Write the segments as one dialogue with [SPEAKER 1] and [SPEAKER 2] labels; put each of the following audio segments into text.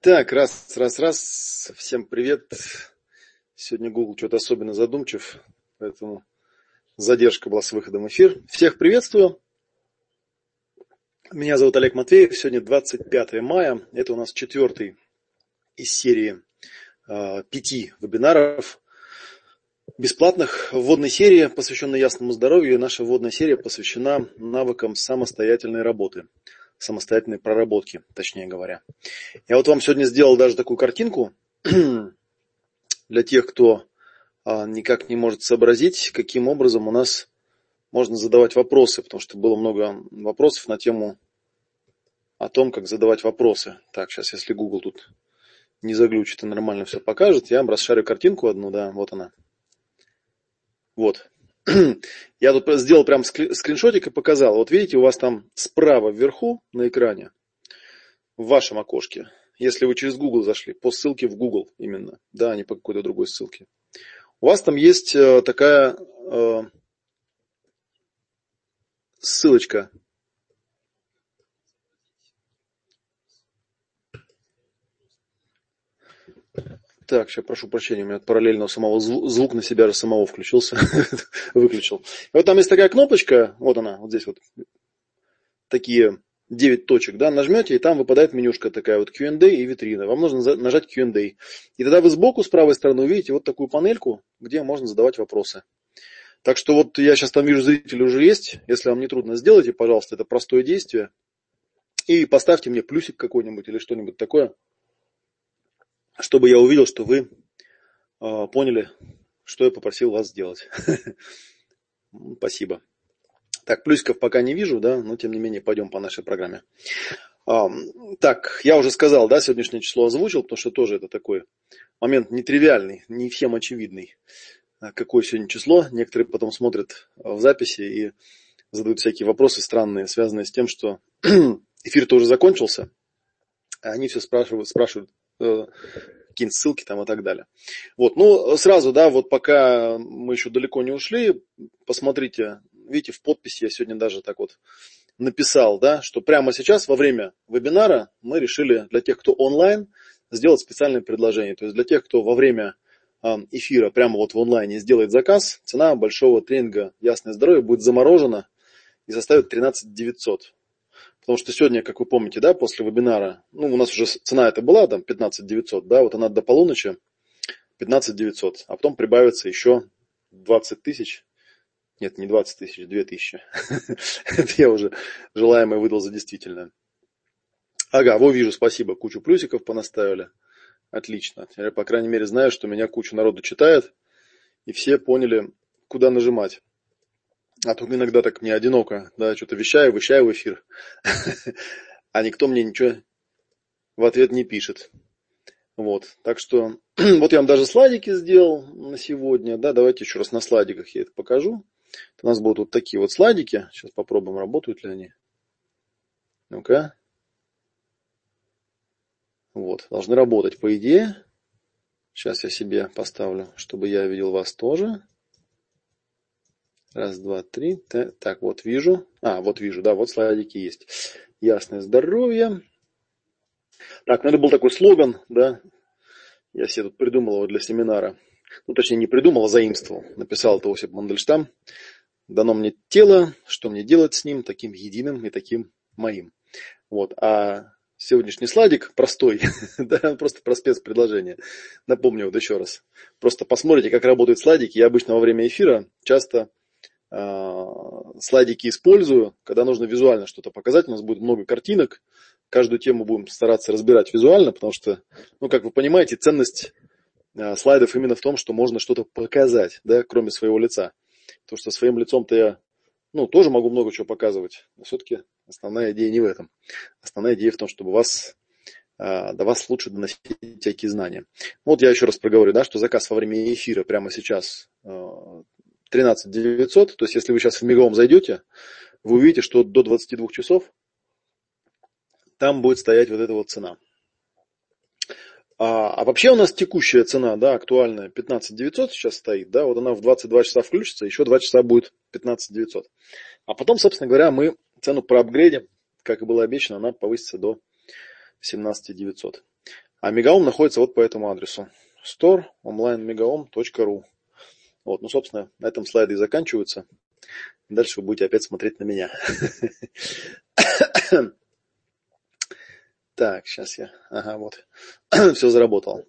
[SPEAKER 1] Так, раз, раз, раз. Всем привет. Сегодня Google что-то особенно задумчив, поэтому задержка была с выходом в эфир. Всех приветствую. Меня зовут Олег Матвеев. Сегодня 25 мая. Это у нас четвертый из серии э, пяти вебинаров бесплатных вводной серии, посвященной ясному здоровью. И наша вводная серия посвящена навыкам самостоятельной работы самостоятельной проработки, точнее говоря. Я вот вам сегодня сделал даже такую картинку для тех, кто а, никак не может сообразить, каким образом у нас можно задавать вопросы, потому что было много вопросов на тему о том, как задавать вопросы. Так, сейчас, если Google тут не заглючит и нормально все покажет, я вам расшарю картинку одну, да, вот она. Вот. Я тут сделал прям скриншотик и показал. Вот видите, у вас там справа вверху на экране, в вашем окошке, если вы через Google зашли, по ссылке в Google именно, да, а не по какой-то другой ссылке. У вас там есть э, такая э, ссылочка Так, сейчас прошу прощения, у меня параллельно самого звук на себя же самого включился, выключил. вот там есть такая кнопочка, вот она, вот здесь вот, такие 9 точек, да, нажмете, и там выпадает менюшка такая вот Q&A и витрина. Вам нужно нажать Q&A. И тогда вы сбоку, с правой стороны увидите вот такую панельку, где можно задавать вопросы. Так что вот я сейчас там вижу, зрители уже есть. Если вам не трудно, сделайте, пожалуйста, это простое действие. И поставьте мне плюсик какой-нибудь или что-нибудь такое чтобы я увидел, что вы э, поняли, что я попросил вас сделать. Спасибо. Так, плюсиков пока не вижу, да, но тем не менее пойдем по нашей программе. А, так, я уже сказал, да, сегодняшнее число озвучил, потому что тоже это такой момент нетривиальный, не всем очевидный. А какое сегодня число? Некоторые потом смотрят в записи и задают всякие вопросы странные, связанные с тем, что эфир-то уже закончился, они все спрашивают, спрашивают, какие-нибудь ссылки там и так далее. Вот, ну, сразу, да, вот пока мы еще далеко не ушли, посмотрите, видите, в подписи я сегодня даже так вот написал, да, что прямо сейчас во время вебинара мы решили для тех, кто онлайн, сделать специальное предложение. То есть для тех, кто во время э, эфира прямо вот в онлайне сделает заказ, цена большого тренинга «Ясное здоровье» будет заморожена и составит 13 900. Потому что сегодня, как вы помните, да, после вебинара, ну, у нас уже цена это была, там, 15 900, да, вот она до полуночи, 15 900, а потом прибавится еще 20 тысяч, нет, не 20 тысяч, 2 тысячи. Это я уже желаемое выдал за действительное. Ага, вот вижу, спасибо, кучу плюсиков понаставили. Отлично. Я, по крайней мере, знаю, что меня кучу народу читает, и все поняли, куда нажимать. А тут иногда так мне одиноко, да, что-то вещаю, вещаю в эфир, а никто мне ничего в ответ не пишет. Вот, так что, вот я вам даже слайдики сделал на сегодня, да, давайте еще раз на слайдиках я это покажу. У нас будут вот такие вот слайдики, сейчас попробуем, работают ли они. Ну-ка. Вот, должны работать по идее. Сейчас я себе поставлю, чтобы я видел вас тоже. Раз, два, три. Так, вот вижу. А, вот вижу, да, вот слайдики есть. Ясное здоровье. Так, ну это был такой слоган, да. Я себе тут придумал его для семинара. Ну, точнее, не придумал, а заимствовал. Написал это Осип Мандельштам. Дано мне тело, что мне делать с ним, таким единым и таким моим. Вот. А сегодняшний слайдик простой, да, просто про спецпредложение. Напомню вот еще раз. Просто посмотрите, как работают слайдики. Я обычно во время эфира часто слайдики использую, когда нужно визуально что-то показать. У нас будет много картинок. Каждую тему будем стараться разбирать визуально, потому что, ну, как вы понимаете, ценность э, слайдов именно в том, что можно что-то показать, да, кроме своего лица. Потому что своим лицом-то я, ну, тоже могу много чего показывать, но все-таки основная идея не в этом. Основная идея в том, чтобы вас э, до вас лучше доносить всякие знания. Вот я еще раз проговорю, да, что заказ во время эфира прямо сейчас 13 900, то есть если вы сейчас в Мегаом зайдете, вы увидите, что до 22 часов там будет стоять вот эта вот цена. А, а вообще у нас текущая цена, да, актуальная, 15 900 сейчас стоит, да, вот она в 22 часа включится, еще 2 часа будет 15 900. А потом, собственно говоря, мы цену проапгрейдим, как и было обещано, она повысится до 17900. А Мегаом находится вот по этому адресу. store.onlinemegaom.ru Вот, ну, собственно, на этом слайды и заканчиваются. Дальше вы будете опять смотреть на меня. Так, сейчас я... Ага, вот. Все заработало.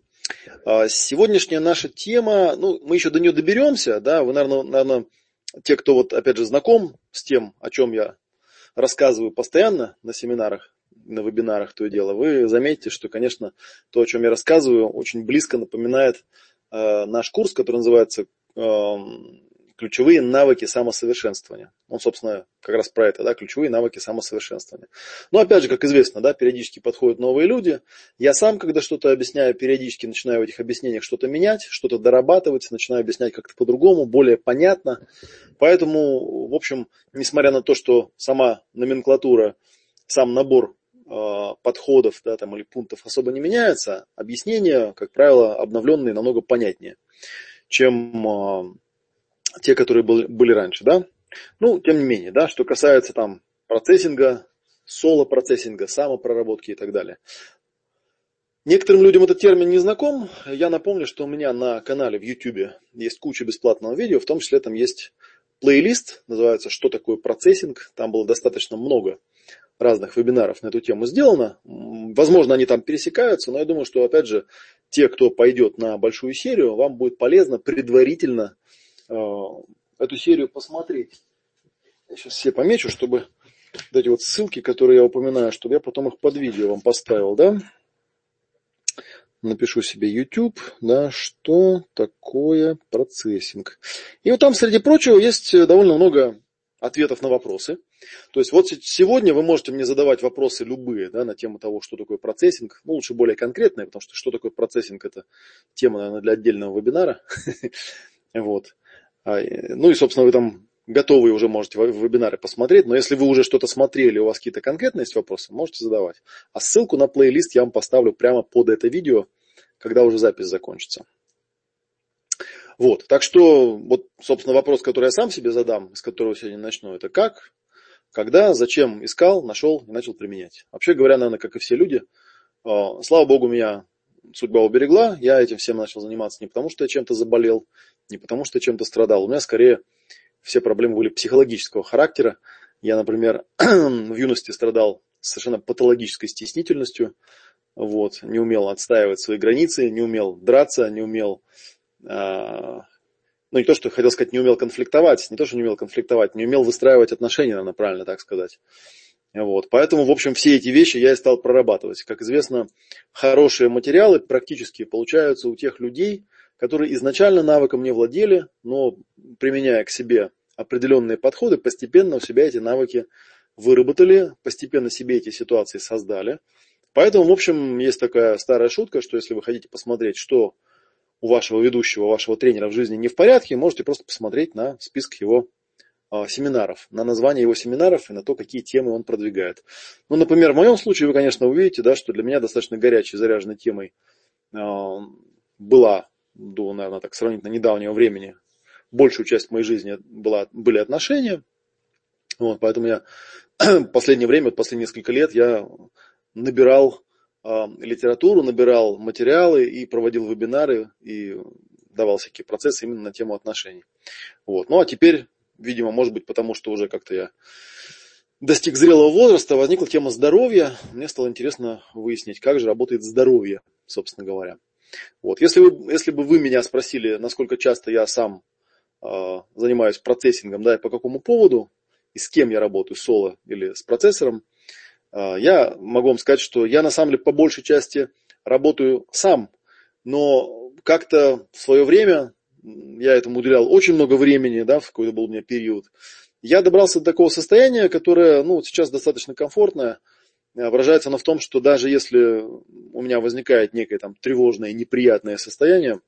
[SPEAKER 1] А, сегодняшняя наша тема, ну, мы еще до нее доберемся, да, вы, наверное, наверное, те, кто вот, опять же, знаком с тем, о чем я рассказываю постоянно на семинарах, на вебинарах, то и дело, вы заметите, что, конечно, то, о чем я рассказываю, очень близко напоминает э, наш курс, который называется ключевые навыки самосовершенствования. Он, собственно, как раз про это, да, ключевые навыки самосовершенствования. Но опять же, как известно, да, периодически подходят новые люди. Я сам, когда что-то объясняю, периодически начинаю в этих объяснениях что-то менять, что-то дорабатывать, начинаю объяснять как-то по-другому, более понятно. Поэтому, в общем, несмотря на то, что сама номенклатура, сам набор э, подходов да, там, или пунктов особо не меняется, объяснения, как правило, обновленные намного понятнее, чем э, те, которые были раньше, да. Ну, тем не менее, да, что касается там процессинга, соло-процессинга, самопроработки и так далее. Некоторым людям этот термин не знаком. Я напомню, что у меня на канале в YouTube есть куча бесплатного видео, в том числе там есть плейлист, называется «Что такое процессинг?». Там было достаточно много разных вебинаров на эту тему сделано. Возможно, они там пересекаются, но я думаю, что, опять же, те, кто пойдет на большую серию, вам будет полезно предварительно Э, эту серию посмотреть. Я сейчас все помечу, чтобы вот эти вот ссылки, которые я упоминаю, чтобы я потом их под видео вам поставил, да? Напишу себе YouTube, да, что такое процессинг. И вот там, среди прочего, есть довольно много ответов на вопросы. То есть вот сегодня вы можете мне задавать вопросы любые да, на тему того, что такое процессинг. Ну, лучше более конкретные, потому что что такое процессинг, это тема, наверное, для отдельного вебинара. Вот. А, ну и, собственно, вы там готовые уже можете вебинары посмотреть, но если вы уже что-то смотрели, у вас какие-то конкретные есть вопросы, можете задавать. А ссылку на плейлист я вам поставлю прямо под это видео, когда уже запись закончится. Вот, так что, вот, собственно, вопрос, который я сам себе задам, с которого сегодня начну, это как, когда, зачем искал, нашел и начал применять. Вообще говоря, наверное, как и все люди, а, слава богу, меня судьба уберегла, я этим всем начал заниматься не потому, что я чем-то заболел, не потому, что я чем-то страдал. У меня скорее все проблемы были психологического характера. Я, например, в юности страдал совершенно патологической стеснительностью, вот, не умел отстаивать свои границы, не умел драться, не умел, э, ну не то, что хотел сказать, не умел конфликтовать, не то, что не умел конфликтовать, не умел выстраивать отношения, наверное, правильно так сказать. Вот. Поэтому, в общем, все эти вещи я и стал прорабатывать. Как известно, хорошие материалы практически получаются у тех людей, которые изначально навыком не владели, но применяя к себе определенные подходы, постепенно у себя эти навыки выработали, постепенно себе эти ситуации создали. Поэтому, в общем, есть такая старая шутка, что если вы хотите посмотреть, что у вашего ведущего, вашего тренера в жизни не в порядке, можете просто посмотреть на список его а, семинаров, на название его семинаров и на то, какие темы он продвигает. Ну, например, в моем случае вы, конечно, увидите, да, что для меня достаточно горячей, заряженной темой а, была до, наверное, так сравнительно недавнего времени, большую часть моей жизни была, были отношения. Вот, поэтому я в последнее время, последние несколько лет я набирал литературу, набирал материалы и проводил вебинары и давал всякие процессы именно на тему отношений. Вот. Ну а теперь, видимо, может быть, потому что уже как-то я достиг зрелого возраста, возникла тема здоровья. Мне стало интересно выяснить, как же работает здоровье, собственно говоря. Вот. Если, вы, если бы вы меня спросили, насколько часто я сам э, занимаюсь процессингом, да, и по какому поводу, и с кем я работаю, соло или с процессором, я могу вам сказать, что я на самом деле по большей части работаю сам, но как-то в свое время, я этому уделял очень много времени, да, в какой-то был у меня период, я добрался до такого состояния, которое ну, сейчас достаточно комфортное, Э, выражается оно в том, что даже если у меня возникает некое там тревожное, неприятное состояние,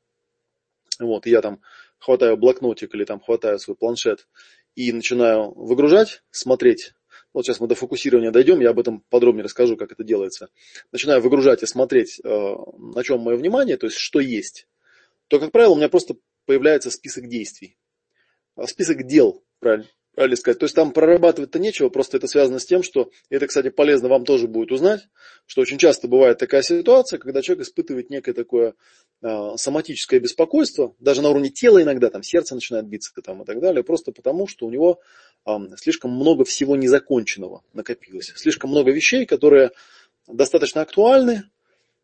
[SPEAKER 1] вот, и я там хватаю блокнотик или там хватаю свой планшет и начинаю выгружать, смотреть, вот сейчас мы до фокусирования дойдем, я об этом подробнее расскажу, как это делается. Начинаю выгружать и смотреть, э, на чем мое внимание, то есть что есть, то, как правило, у меня просто появляется список действий. Список дел, правильно, правильно сказать. То есть там прорабатывать-то нечего, просто это связано с тем, что, и это, кстати, полезно вам тоже будет узнать, что очень часто бывает такая ситуация, когда человек испытывает некое такое э, соматическое беспокойство, даже на уровне тела иногда, там сердце начинает биться там, и так далее, просто потому, что у него слишком много всего незаконченного накопилось, слишком много вещей, которые достаточно актуальны,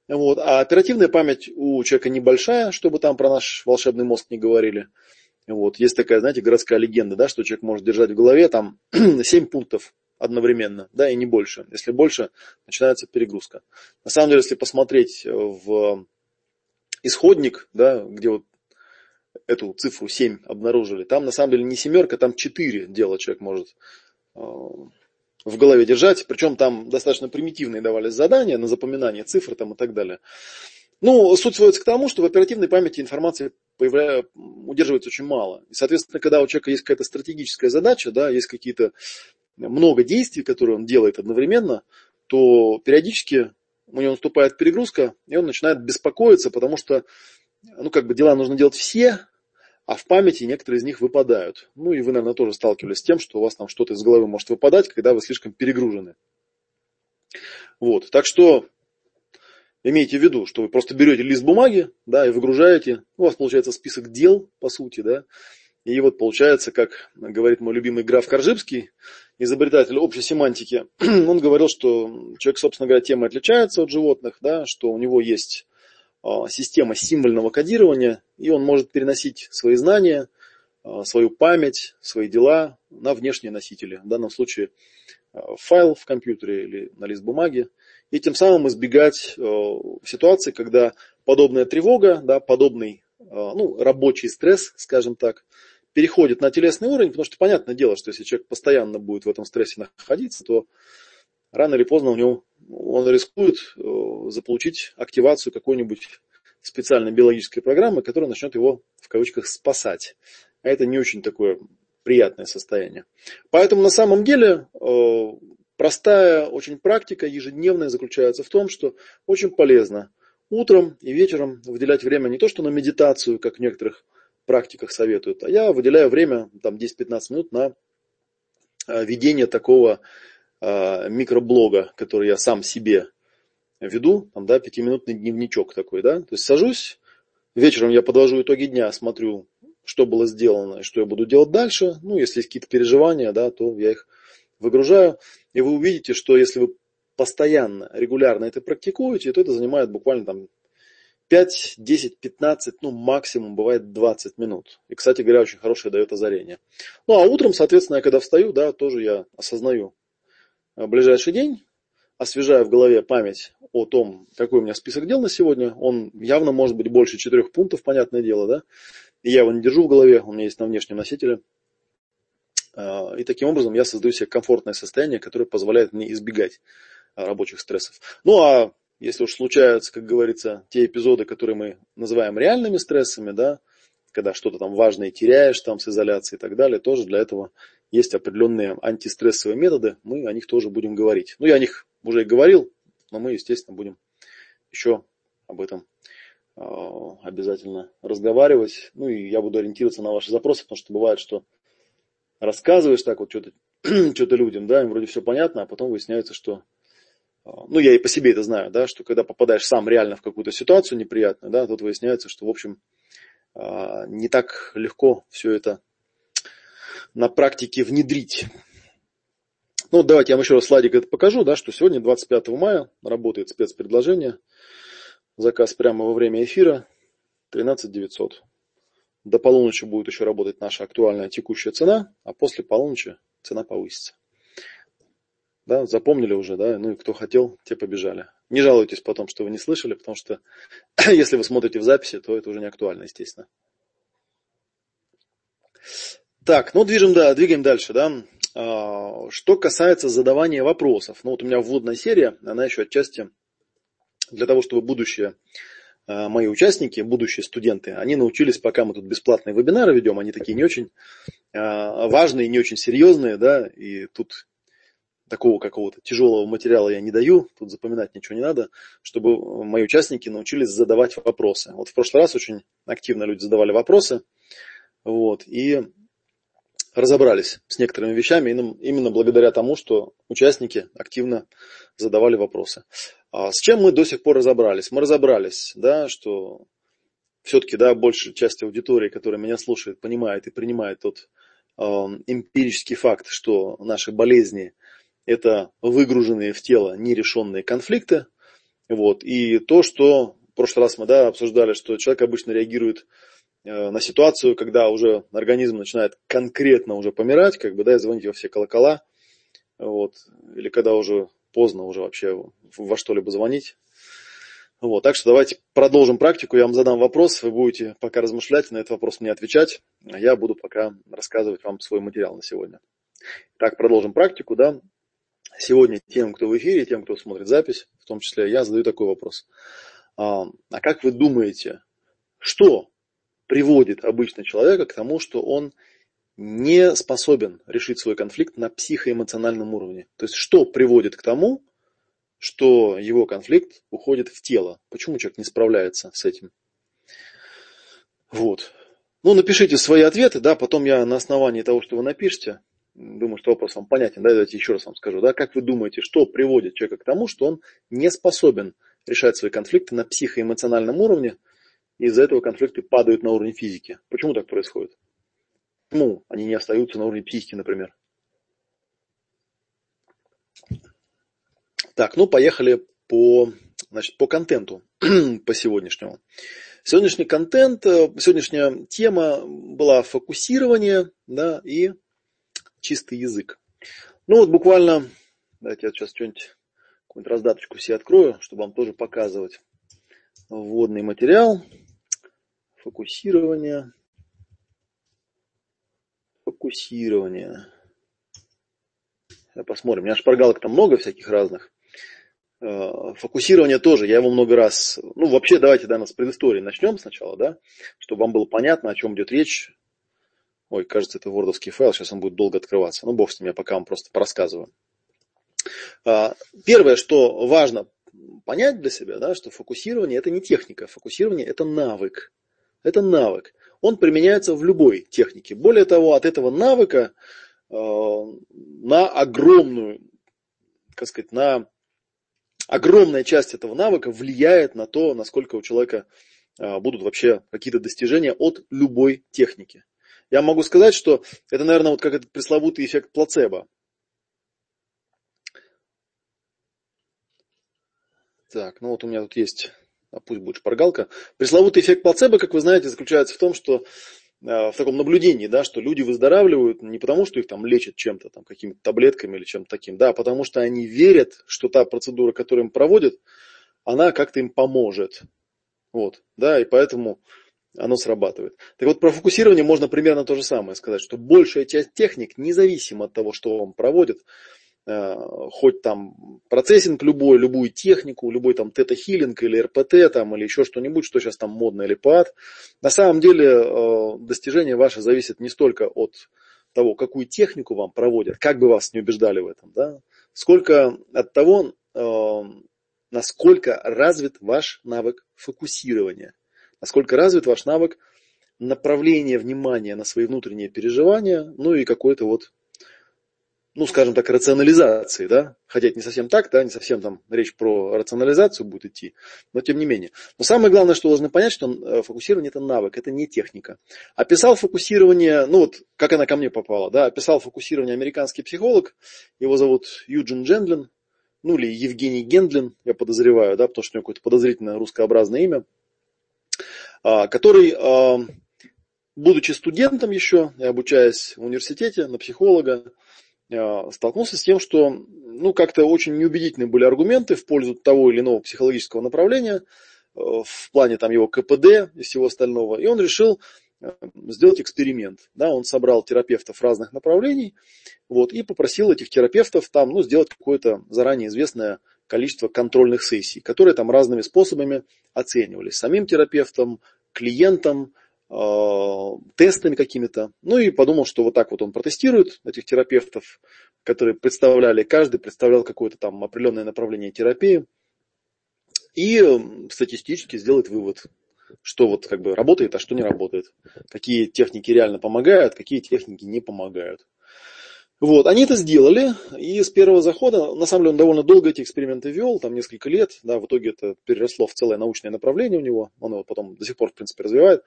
[SPEAKER 1] вот, а оперативная память у человека небольшая, чтобы там про наш волшебный мозг не говорили – вот. Есть такая, знаете, городская легенда, да, что человек может держать в голове там 7 пунктов одновременно, да, и не больше. Если больше, начинается перегрузка. На самом деле, если посмотреть в исходник, да, где вот эту цифру 7 обнаружили, там на самом деле не семерка, там 4 дела человек может э, в голове держать. Причем там достаточно примитивные давались задания на запоминание цифр там и так далее. Ну, суть сводится к тому, что в оперативной памяти информации появля... удерживается очень мало. И, соответственно, когда у человека есть какая-то стратегическая задача, да, есть какие-то много действий, которые он делает одновременно, то периодически у него наступает перегрузка, и он начинает беспокоиться, потому что ну, как бы дела нужно делать все, а в памяти некоторые из них выпадают. Ну и вы, наверное, тоже сталкивались с тем, что у вас там что-то из головы может выпадать, когда вы слишком перегружены. Вот. Так что Имейте в виду, что вы просто берете лист бумаги, да, и выгружаете. У вас получается список дел, по сути, да. И вот получается, как говорит мой любимый граф Коржибский, изобретатель общей семантики, он говорил, что человек, собственно говоря, тем и отличается от животных, да, что у него есть система символьного кодирования, и он может переносить свои знания, а, свою память, свои дела на внешние носители. В данном случае а, файл в компьютере или на лист бумаги и тем самым избегать ситуации, когда подобная тревога, да, подобный ну, рабочий стресс, скажем так, переходит на телесный уровень, потому что понятное дело, что если человек постоянно будет в этом стрессе находиться, то рано или поздно у него он рискует э, заполучить активацию какой-нибудь специальной биологической программы, которая начнет его в кавычках спасать. А это не очень такое приятное состояние. Поэтому на самом деле Простая очень практика ежедневная заключается в том, что очень полезно утром и вечером выделять время не то что на медитацию, как в некоторых практиках советуют, а я выделяю время, там 10-15 минут на э, ведение такого э, микроблога, который я сам себе веду, там, да, пятиминутный дневничок такой, да, то есть сажусь, вечером я подвожу итоги дня, смотрю, что было сделано и что я буду делать дальше, ну, если есть какие-то переживания, да, то я их выгружаю, и вы увидите, что если вы постоянно, регулярно это практикуете, то это занимает буквально там 5, 10, 15, ну максимум бывает 20 минут. И, кстати говоря, очень хорошее дает озарение. Ну а утром, соответственно, я когда встаю, да, тоже я осознаю ближайший день, освежаю в голове память о том, какой у меня список дел на сегодня. Он явно может быть больше четырех пунктов, понятное дело, да. И я его не держу в голове, он у меня есть на внешнем носителе. А, и таким образом я создаю себе комфортное состояние, которое позволяет мне избегать а, рабочих стрессов. Ну а если уж случаются, как говорится, те эпизоды, которые мы называем реальными стрессами, да, когда что-то там важное теряешь там с изоляцией и так далее, тоже для этого есть определенные антистрессовые методы, мы о них тоже будем говорить. Ну, я о них уже и говорил, но мы, естественно, будем еще об этом а, обязательно разговаривать. Ну, и я буду ориентироваться на ваши запросы, потому что бывает, что рассказываешь так вот что-то что людям, да, им вроде все понятно, а потом выясняется, что а, ну, я и по себе это знаю, да, что когда попадаешь сам реально в какую-то ситуацию неприятную, да, тут выясняется, что, в общем, а, не так легко все это на практике внедрить. Ну, давайте я вам еще раз слайдик это покажу, да, что сегодня, 25 мая, работает спецпредложение. Заказ прямо во время эфира 13 900. До полуночи будет еще работать наша актуальная текущая цена, а после полуночи цена повысится. Да, запомнили уже, да, ну и кто хотел, те побежали. Не жалуйтесь потом, что вы не слышали, потому что если вы смотрите в записи, то это уже не актуально, естественно. Так, ну движем, да, двигаем дальше, да. А, что касается задавания вопросов, ну вот у меня вводная серия, она еще отчасти для того, чтобы будущее Э, мои участники, будущие студенты, они научились, пока мы тут бесплатные вебинары ведем, они такие не очень э, важные, не очень серьезные, да, и тут такого какого-то тяжелого материала я не даю, тут запоминать ничего не надо, чтобы мои участники научились задавать вопросы. Вот в прошлый раз очень активно люди задавали вопросы, вот, и разобрались с некоторыми вещами именно благодаря тому, что участники активно задавали вопросы. А с чем мы до сих пор разобрались? Мы разобрались, да, что все-таки да, большая часть аудитории, которая меня слушает, понимает и принимает тот э, эмпирический факт, что наши болезни – это выгруженные в тело нерешенные конфликты. Вот, и то, что в прошлый раз мы да, обсуждали, что человек обычно реагирует на ситуацию, когда уже организм начинает конкретно уже помирать, как бы, да, и звонить во все колокола, вот, или когда уже поздно уже вообще во что-либо звонить. Вот, так что давайте продолжим практику. Я вам задам вопрос, вы будете пока размышлять, на этот вопрос мне отвечать, а я буду пока рассказывать вам свой материал на сегодня. Так, продолжим практику, да. Сегодня тем, кто в эфире, тем, кто смотрит запись, в том числе я задаю такой вопрос. А, а как вы думаете, что приводит обычно человека к тому, что он не способен решить свой конфликт на психоэмоциональном уровне. То есть что приводит к тому, что его конфликт уходит в тело? Почему человек не справляется с этим? Вот. Ну, напишите свои ответы, да, потом я на основании того, что вы напишете, думаю, что вопрос вам понятен, да, давайте еще раз вам скажу, да, как вы думаете, что приводит человека к тому, что он не способен решать свои конфликты на психоэмоциональном уровне, из-за этого конфликты падают на уровень физики. Почему так происходит? Почему они не остаются на уровне психики, например? Так, ну поехали по, значит, по контенту, по сегодняшнему. Сегодняшний контент, э, сегодняшняя тема была фокусирование да, и чистый язык. Ну вот буквально, давайте я сейчас что-нибудь, какую-нибудь раздаточку себе открою, чтобы вам тоже показывать вводный материал фокусирование, фокусирование. Посмотрим. У меня шпаргалок там много всяких разных. Э, фокусирование тоже, я его много раз... Ну, вообще, давайте, да, с предыстории начнем сначала, да, чтобы вам было понятно, о чем идет речь. Ой, кажется, это вордовский файл, сейчас он будет долго открываться. Ну, бог с ним, я пока вам просто порассказываю. Э, первое, что важно понять для себя, да, что фокусирование – это не техника, фокусирование – это навык. Это навык. Он применяется в любой технике. Более того, от этого навыка э, на огромную, как сказать, на огромная часть этого навыка влияет на то, насколько у человека э, будут вообще какие-то достижения от любой техники. Я могу сказать, что это, наверное, вот как этот пресловутый эффект плацебо. Так, ну вот у меня тут есть а пусть будет шпаргалка. Пресловутый эффект плацебо, как вы знаете, заключается в том, что э, в таком наблюдении, да, что люди выздоравливают не потому, что их там лечат чем-то, там, какими-то таблетками или чем-то таким, да, а потому что они верят, что та процедура, которую им проводят, она как-то им поможет. Вот, да, и поэтому оно срабатывает. Так вот, про фокусирование можно примерно то же самое сказать, что большая часть техник, независимо от того, что вам проводят, хоть там процессинг любой, любую технику, любой там тета-хиллинг или РПТ там, или еще что-нибудь, что сейчас там модно или ПАД. На самом деле э, достижение ваше зависит не столько от того, какую технику вам проводят, как бы вас не убеждали в этом, да, сколько от того, э, насколько развит ваш навык фокусирования, насколько развит ваш навык направления внимания на свои внутренние переживания, ну и какой-то вот ну, скажем так, рационализации, да, хотя это не совсем так, да, не совсем там речь про рационализацию будет идти, но тем не менее. Но самое главное, что должны понять, что э, фокусирование это навык, это не техника. Описал фокусирование, ну вот, как она ко мне попала, да, описал фокусирование американский психолог, его зовут Юджин Джендлин, ну или Евгений Гендлин, я подозреваю, да, потому что у него какое-то подозрительное русскообразное имя, а, который, а, будучи студентом еще, обучаясь в университете на психолога, столкнулся с тем, что ну, как-то очень неубедительные были аргументы в пользу того или иного психологического направления, э, в плане там его КПД и всего остального. И он решил э, сделать эксперимент. Да, он собрал терапевтов разных направлений вот, и попросил этих терапевтов там, ну, сделать какое-то заранее известное количество контрольных сессий, которые там разными способами оценивались. Самим терапевтом, клиентом, Э, тестами какими-то. Ну и подумал, что вот так вот он протестирует этих терапевтов, которые представляли, каждый представлял какое-то там определенное направление терапии. И статистически сделает вывод. что вот как бы работает, а что не работает. Какие техники реально помогают, какие техники не помогают. Вот, они это сделали, и с первого захода, на самом деле он довольно долго эти эксперименты вел, там несколько лет, да, в итоге это переросло в целое научное направление у него, он его потом до сих пор, в принципе, развивает.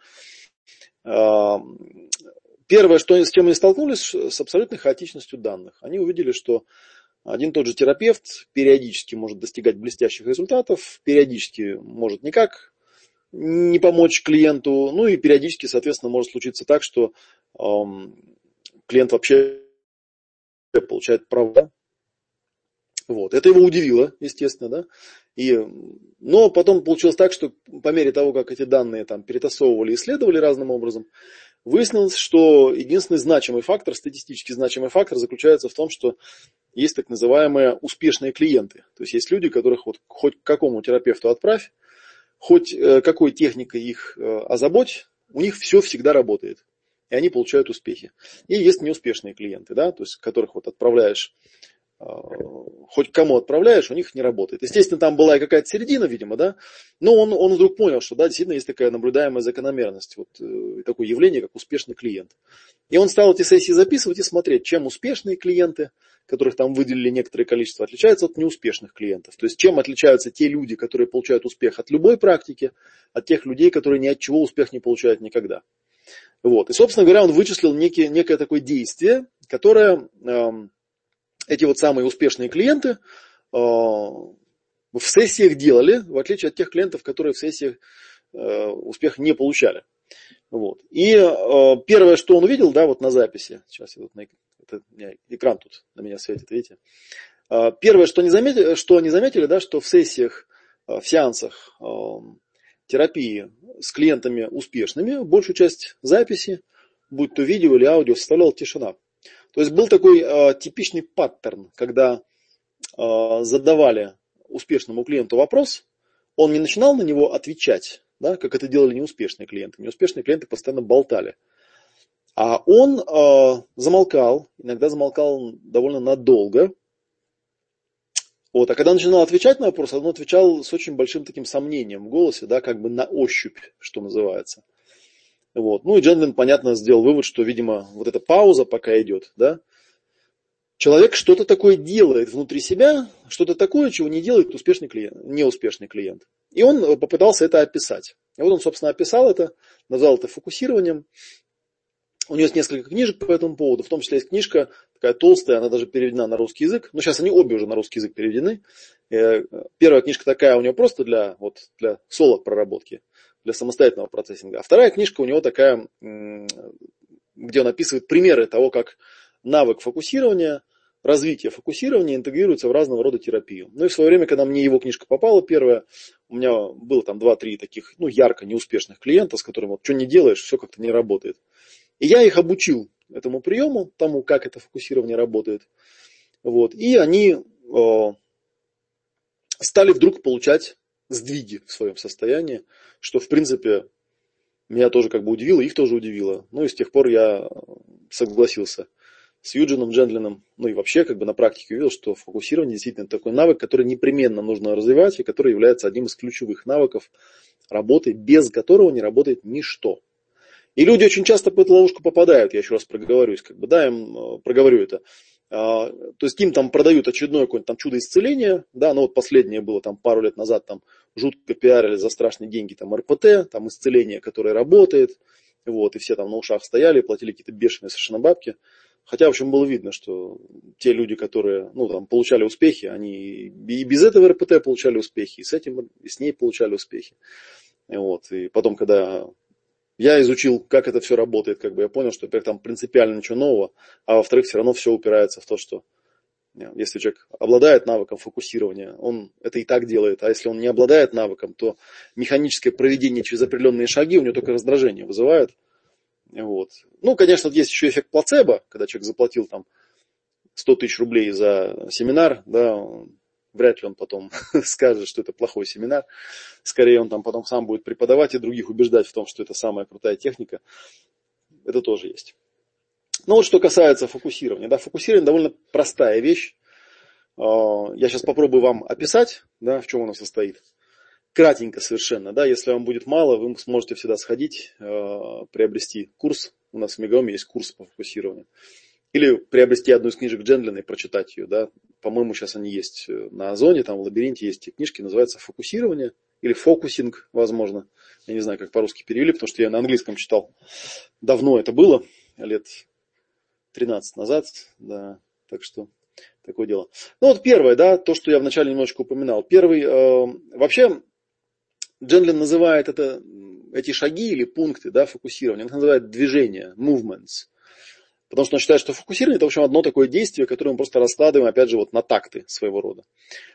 [SPEAKER 1] Первое, что, с чем они столкнулись, с абсолютной хаотичностью данных. Они увидели, что один тот же терапевт периодически может достигать блестящих результатов, периодически может никак не помочь клиенту, ну и периодически, соответственно, может случиться так, что эм, клиент вообще получает права. Вот. Это его удивило, естественно, да. И, но потом получилось так, что по мере того, как эти данные там перетасовывали, исследовали разным образом, выяснилось, что единственный значимый фактор, статистически значимый фактор заключается в том, что есть так называемые успешные клиенты. То есть есть люди, которых вот хоть к какому терапевту отправь, хоть э, какой техникой их э, озаботь, у них все всегда работает и они получают успехи. И есть неуспешные клиенты, да, то есть которых вот отправляешь, хоть кому отправляешь, у них не работает. Естественно, там была и какая-то середина, видимо, да, но он, он вдруг понял, что да, действительно есть такая наблюдаемая закономерность, вот э, такое явление, как успешный клиент. И он стал эти сессии записывать и смотреть, чем успешные клиенты, которых там выделили некоторое количество, отличаются от неуспешных клиентов. То есть чем отличаются те люди, которые получают успех от любой практики, от тех людей, которые ни от чего успех не получают никогда. Вот. И, собственно говоря, он вычислил некие, некое такое действие, которое э, эти вот самые успешные клиенты э, в сессиях делали, в отличие от тех клиентов, которые в сессиях э, успех не получали. Вот. И э, первое, что он увидел, да, вот на записи, сейчас я вот на, это, экран тут на меня светит, видите. Первое, что они заметили, что они заметили, да, что в сессиях, в сеансах терапии с клиентами успешными, большую часть записи, будь то видео или аудио, составляла тишина. То есть был такой э, типичный паттерн, когда э, задавали успешному клиенту вопрос, он не начинал на него отвечать, да, как это делали неуспешные клиенты. Неуспешные клиенты постоянно болтали. А он э, замолкал, иногда замолкал довольно надолго, вот. А когда начинал отвечать на вопрос, он отвечал с очень большим таким сомнением в голосе, да, как бы на ощупь, что называется. Вот. Ну и Джентлин, понятно, сделал вывод, что, видимо, вот эта пауза пока идет, да, человек что-то такое делает внутри себя, что-то такое, чего не делает успешный клиент, неуспешный клиент. И он попытался это описать. И вот он, собственно, описал это, назвал это фокусированием. У него есть несколько книжек по этому поводу, в том числе есть книжка такая толстая, она даже переведена на русский язык. Ну, сейчас они обе уже на русский язык переведены. Э, первая книжка такая у него просто для, вот, для соло-проработки, для самостоятельного процессинга. А вторая книжка у него такая, где он описывает примеры того, как навык фокусирования, развитие фокусирования интегрируется в разного рода терапию. Ну и в свое время, когда мне его книжка попала первая, у меня было там 2-3 таких, ну, ярко неуспешных клиента, с которыми вот что не делаешь, все как-то не работает. И я их обучил этому приему, тому, как это фокусирование работает. Вот. И они э, стали вдруг получать сдвиги в своем состоянии, что, в принципе, меня тоже как бы удивило, их тоже удивило. Ну и с тех пор я согласился с Юджином Джентлином, ну и вообще как бы на практике увидел, что фокусирование действительно такой навык, который непременно нужно развивать и который является одним из ключевых навыков работы, без которого не работает ничто. И люди очень часто по эту ловушку попадают, я еще раз проговорюсь, как бы, да, им э, проговорю это. А, то есть им там продают очередное какое-нибудь там чудо исцеления, да, ну вот последнее было там пару лет назад, там жутко пиарили за страшные деньги там РПТ, там исцеление, которое работает, вот, и все там на ушах стояли, платили какие-то бешеные совершенно бабки. Хотя, в общем, было видно, что те люди, которые, ну, там, получали успехи, они и без этого РПТ получали успехи, и с этим, и с ней получали успехи. Вот. И потом, когда я изучил, как это все работает, как бы я понял, что, во-первых, там принципиально ничего нового, а во-вторых, все равно все упирается в то, что если человек обладает навыком фокусирования, он это и так делает, а если он не обладает навыком, то механическое проведение через определенные шаги у него только раздражение вызывает. Вот. Ну, конечно, есть еще эффект плацебо, когда человек заплатил там 100 тысяч рублей за семинар, да, вряд ли он потом скажет, что это плохой семинар. Скорее он там потом сам будет преподавать и других убеждать в том, что это самая крутая техника. Это тоже есть. Ну вот что касается фокусирования. Да, фокусирование довольно простая вещь. А, я сейчас попробую вам описать, да, в чем оно состоит. кратенько совершенно, да, если вам будет мало, вы сможете всегда сходить, э, приобрести курс, у нас в Мегаоме есть курс по фокусированию, или приобрести одну из книжек Джендлина и прочитать ее, да, по-моему, сейчас они есть э, на Озоне, там в лабиринте есть эти книжки, называется «Фокусирование», или «Фокусинг», возможно, я не знаю, как по-русски перевели, потому что я на английском читал, давно это было, лет 13 назад, да, так что такое дело. Ну вот первое, да, то, что я вначале немножечко упоминал. Первый, э, вообще, Дженлин называет это, эти шаги или пункты да, фокусирования, он называет движение, movements. Потому что он считает, что фокусирование это, в общем, одно такое действие, которое мы просто раскладываем, опять же, вот на такты своего рода.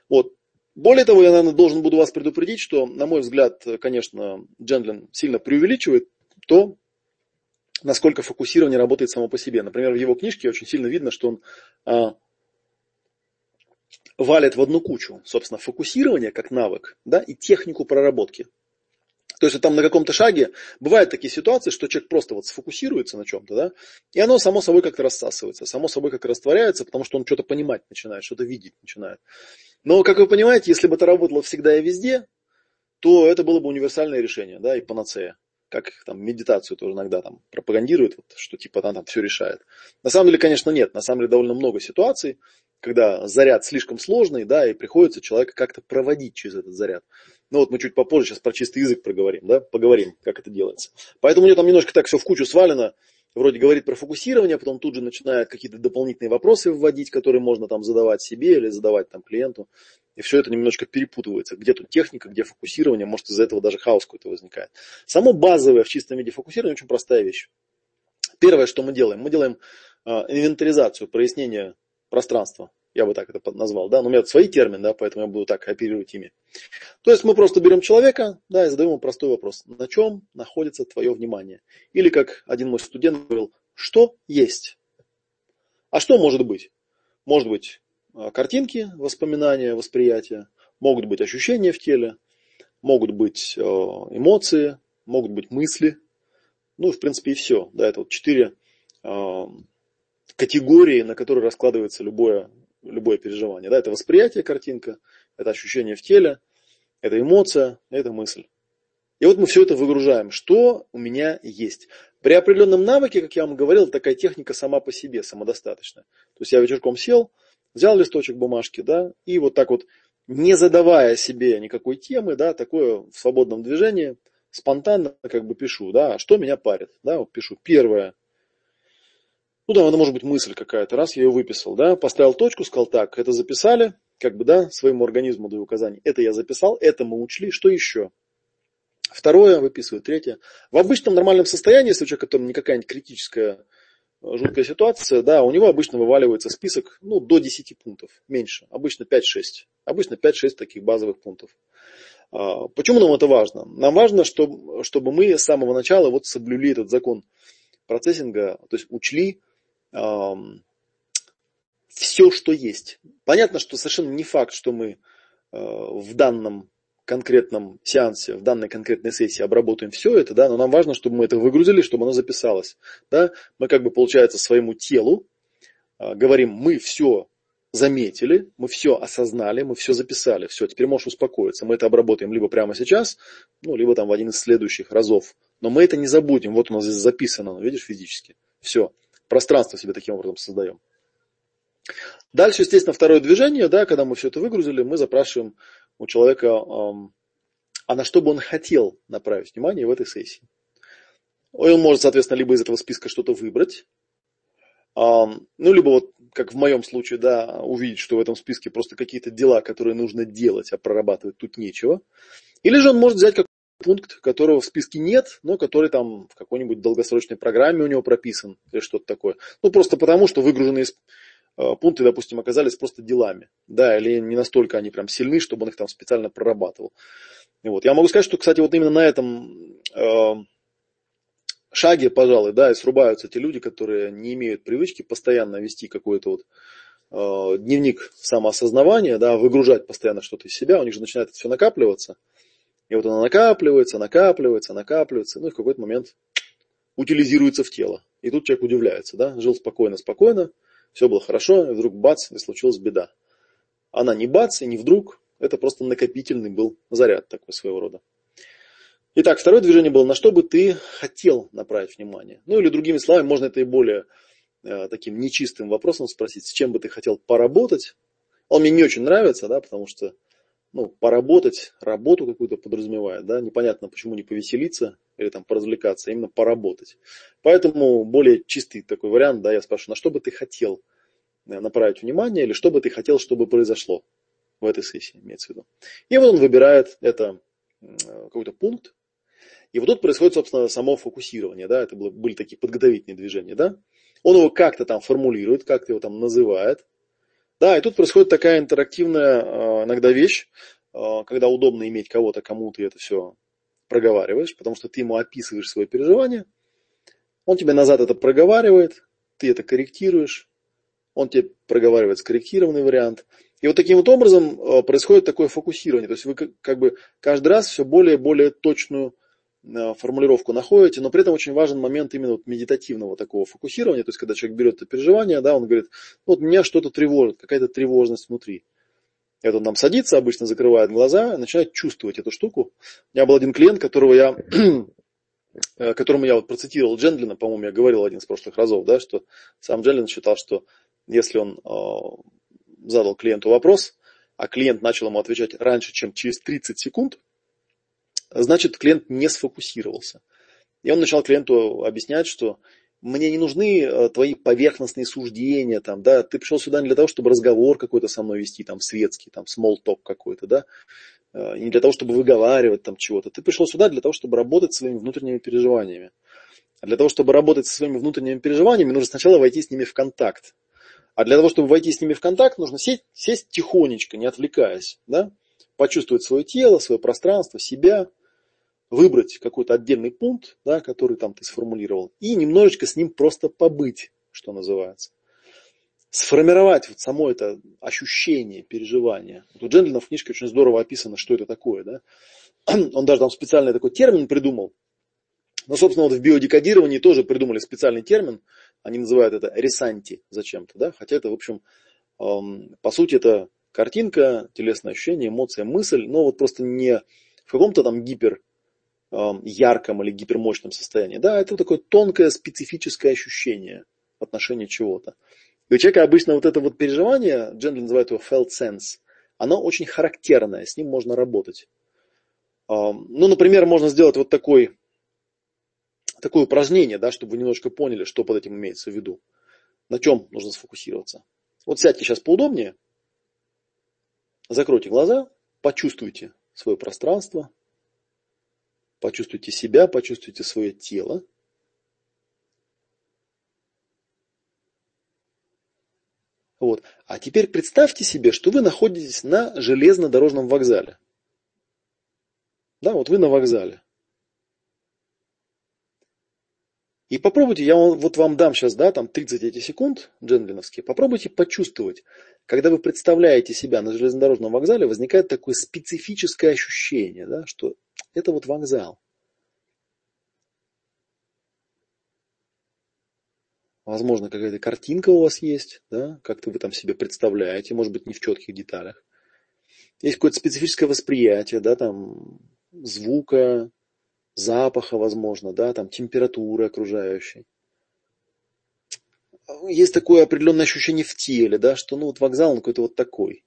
[SPEAKER 1] Вот. Более того, я, наверное, должен буду вас предупредить, что, на мой взгляд, конечно, Джендлин сильно преувеличивает то, насколько фокусирование работает само по себе. Например, в его книжке очень сильно видно, что он а, валит в одну кучу, собственно, фокусирование как навык, да, и технику проработки. То есть там на каком-то шаге бывают такие ситуации, что человек просто вот сфокусируется на чем-то, да, и оно само собой как-то рассасывается, само собой как-то растворяется, потому что он что-то понимать начинает, что-то видеть начинает. Но, как вы понимаете, если бы это работало всегда и везде, то это было бы универсальное решение, да, и панацея как там медитацию тоже иногда там пропагандируют, вот, что типа она там все решает. На самом деле, конечно, нет. На самом деле довольно много ситуаций, когда заряд слишком сложный, да, и приходится человека как-то проводить через этот заряд. Ну вот мы чуть попозже сейчас про чистый язык проговорим, да, поговорим, как это делается. Поэтому у меня там немножко так все в кучу свалено, вроде говорит про фокусирование, потом тут же начинает какие-то дополнительные вопросы вводить, которые можно там задавать себе или задавать там клиенту. И все это немножко перепутывается. Где тут техника, где фокусирование, может из-за этого даже хаос какой-то возникает. Само базовое в чистом виде фокусирование очень простая вещь. Первое, что мы делаем, мы делаем э, инвентаризацию, прояснение пространства. Я бы так это назвал, да, но у меня свои термины, да, поэтому я буду так оперировать ими. То есть мы просто берем человека, да, и задаем ему простой вопрос. На чем находится твое внимание? Или, как один мой студент говорил, что есть? А что может быть? Может быть а, картинки, воспоминания, восприятия, могут быть ощущения в теле, могут быть э, эмоции, могут быть мысли. Ну, в принципе, и все. Да, это вот четыре э, категории, на которые раскладывается любое, любое переживание. Да, это восприятие, картинка, это ощущение в теле, это эмоция, это мысль. И вот мы все это выгружаем. Что у меня есть? При определенном навыке, как я вам говорил, такая техника сама по себе самодостаточная. То есть я вечерком сел, взял листочек бумажки, да, и вот так вот, не задавая себе никакой темы, да, такое в свободном движении, спонтанно как бы пишу, да, что меня парит, да, вот пишу. Первое, ну да, это может быть мысль какая-то, раз я ее выписал, да, поставил точку, сказал так, это записали, как бы, да, своему организму даю указание, это я записал, это мы учли, что еще? Второе выписываю, третье. В обычном нормальном состоянии, если у человека там не какая-нибудь критическая жуткая ситуация, да, у него обычно вываливается список ну, до 10 пунктов, меньше, обычно 5-6. Обычно 5-6 таких базовых пунктов. А, почему нам это важно? Нам важно, чтобы, чтобы мы с самого начала вот соблюли этот закон процессинга, то есть учли все, что есть. Понятно, что совершенно не факт, что мы э, в данном конкретном сеансе, в данной конкретной сессии обработаем все это, да, но нам важно, чтобы мы это выгрузили, чтобы оно записалось. Да. Мы как бы, получается, своему телу э, говорим, мы все заметили, мы все осознали, мы все записали, все, теперь можешь успокоиться. Мы это обработаем либо прямо сейчас, ну, либо там в один из следующих разов. Но мы это не забудем, вот у нас здесь записано, видишь, физически. Все, пространство себе таким образом создаем. Дальше, естественно, второе движение, да, когда мы все это выгрузили, мы запрашиваем у человека, а на что бы он хотел направить внимание в этой сессии. Он может, соответственно, либо из этого списка что-то выбрать, ну, либо вот, как в моем случае, да, увидеть, что в этом списке просто какие-то дела, которые нужно делать, а прорабатывать тут нечего. Или же он может взять какой-то пункт, которого в списке нет, но который там в какой-нибудь долгосрочной программе у него прописан или что-то такое. Ну, просто потому, что выгруженные Э, пункты, допустим, оказались просто делами, да, или не настолько они прям сильны, чтобы он их там специально прорабатывал. И вот. Я могу сказать, что, кстати, вот именно на этом э, шаге, пожалуй, да, и срубаются те люди, которые не имеют привычки постоянно вести какой-то вот э, дневник самоосознавания, да, выгружать постоянно что-то из себя, у них же начинает это все накапливаться. И вот оно накапливается, накапливается, накапливается, ну и в какой-то момент утилизируется в тело. И тут человек удивляется, да, жил спокойно, спокойно, все было хорошо, и вдруг бац, и случилась беда. Она не бац, и не вдруг, Это просто накопительный был заряд такой своего рода. Итак, второе движение было, на что бы ты хотел направить внимание. Ну или другими словами, можно это и более э, таким нечистым вопросом спросить, с чем бы ты хотел поработать. Он мне не очень нравится, да, потому что ну, поработать, работу какую-то подразумевает, да, непонятно, почему не повеселиться или там поразвлекаться, а именно поработать. Поэтому более чистый такой вариант, да, я спрашиваю, на что бы ты хотел э, направить внимание или что бы ты хотел, чтобы произошло в этой сессии, имеется в виду. И вот он выбирает это какой-то пункт, и вот тут происходит, собственно, само фокусирование, да, это были такие подготовительные движения, да. Он его как-то там формулирует, как-то его там называет, да, и тут происходит такая интерактивная э, иногда вещь, э, когда удобно иметь кого-то, кому ты это все проговариваешь, потому что ты ему описываешь свои переживания, он тебе назад это проговаривает, ты это корректируешь, он тебе проговаривает скорректированный вариант. И вот таким вот образом э, происходит такое фокусирование. То есть вы как бы каждый раз все более и более точную формулировку находите, но при этом очень важен момент именно вот медитативного такого фокусирования, то есть когда человек берет это переживание, да, он говорит, вот меня что-то тревожит, какая-то тревожность внутри. Это он там садится, обычно закрывает глаза, и начинает чувствовать эту штуку. У меня был один клиент, которого я, э, которому я вот процитировал Джендлина, по-моему, я говорил один из прошлых разов, да, что сам Джендлин считал, что если он э, задал клиенту вопрос, а клиент начал ему отвечать раньше, чем через 30 секунд, значит клиент не сфокусировался. И он начал клиенту объяснять, что мне не нужны э, твои поверхностные суждения, там, да, ты пришел сюда не для того, чтобы разговор какой-то со мной вести, там, светский, там, small talk какой-то, да, э, не для того, чтобы выговаривать там чего-то. Ты пришел сюда для того, чтобы работать своими внутренними переживаниями. А для того, чтобы работать со своими внутренними переживаниями, нужно сначала войти с ними в контакт. А для того, чтобы войти с ними в контакт, нужно сесть, сесть тихонечко, не отвлекаясь, да, почувствовать свое тело, свое пространство, себя – выбрать какой-то отдельный пункт, да, который там ты сформулировал, и немножечко с ним просто побыть, что называется. Сформировать вот само это ощущение, переживание. Вот у Джентлина в книжке очень здорово описано, что это такое. Да? Он даже там специальный такой термин придумал. Но, собственно, вот в биодекодировании тоже придумали специальный термин. Они называют это ресанти зачем-то. Да? Хотя это, в общем, эм, по сути, это картинка, телесное ощущение, эмоция, мысль, но вот просто не в каком-то там гипер ярком или гипермощном состоянии. Да, это такое тонкое специфическое ощущение в отношении чего-то. И у человека обычно вот это вот переживание, Дженли называет его felt sense, оно очень характерное, с ним можно работать. Ну, например, можно сделать вот такой, такое упражнение, да, чтобы вы немножко поняли, что под этим имеется в виду. На чем нужно сфокусироваться. Вот сядьте сейчас поудобнее, закройте глаза, почувствуйте свое пространство, Почувствуйте себя, почувствуйте свое тело. Вот. А теперь представьте себе, что вы находитесь на железнодорожном вокзале. Да, вот вы на вокзале. И попробуйте, я вот вам дам сейчас, да, там 30 эти секунд джентльменовские, попробуйте почувствовать, когда вы представляете себя на железнодорожном вокзале, возникает такое специфическое ощущение, да, что это вот вокзал. Возможно, какая-то картинка у вас есть, да, как-то вы там себе представляете, может быть, не в четких деталях. Есть какое-то специфическое восприятие, да, там, звука, запаха, возможно, да, там, температуры окружающей. Есть такое определенное ощущение в теле, да, что, ну, вот вокзал, он какой-то вот такой.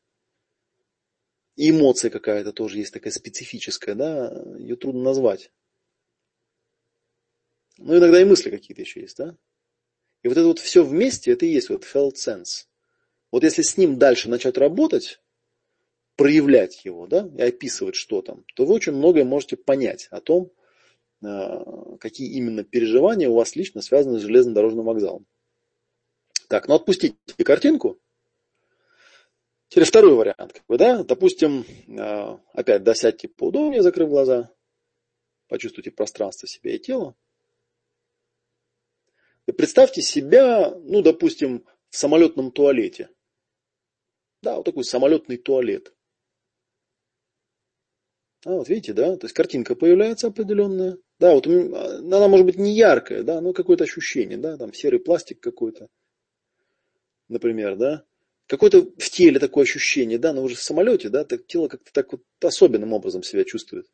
[SPEAKER 1] И эмоция какая-то тоже есть такая специфическая, да, ее трудно назвать. Ну, иногда и мысли какие-то еще есть, да. И вот это вот все вместе, это и есть вот felt sense. Вот если с ним дальше начать работать, проявлять его, да, и описывать, что там, то вы очень многое можете понять о том, а, какие именно переживания у вас лично связаны с железнодорожным вокзалом. Так, ну отпустите картинку. Теперь второй вариант. Как бы, да? Допустим, а, опять досядьте поудобнее, закрыв глаза. Почувствуйте пространство себя и тела. И представьте себя, ну, допустим, в самолетном туалете. Да, вот такой самолетный туалет. А, вот видите, да, то есть картинка появляется определенная. Да, вот она может быть не яркая, да, но какое-то ощущение, да, там серый пластик какой-то, например, да. Какое-то в теле такое ощущение, да, но уже в самолете, да, так, тело как-то так вот особенным образом себя чувствует.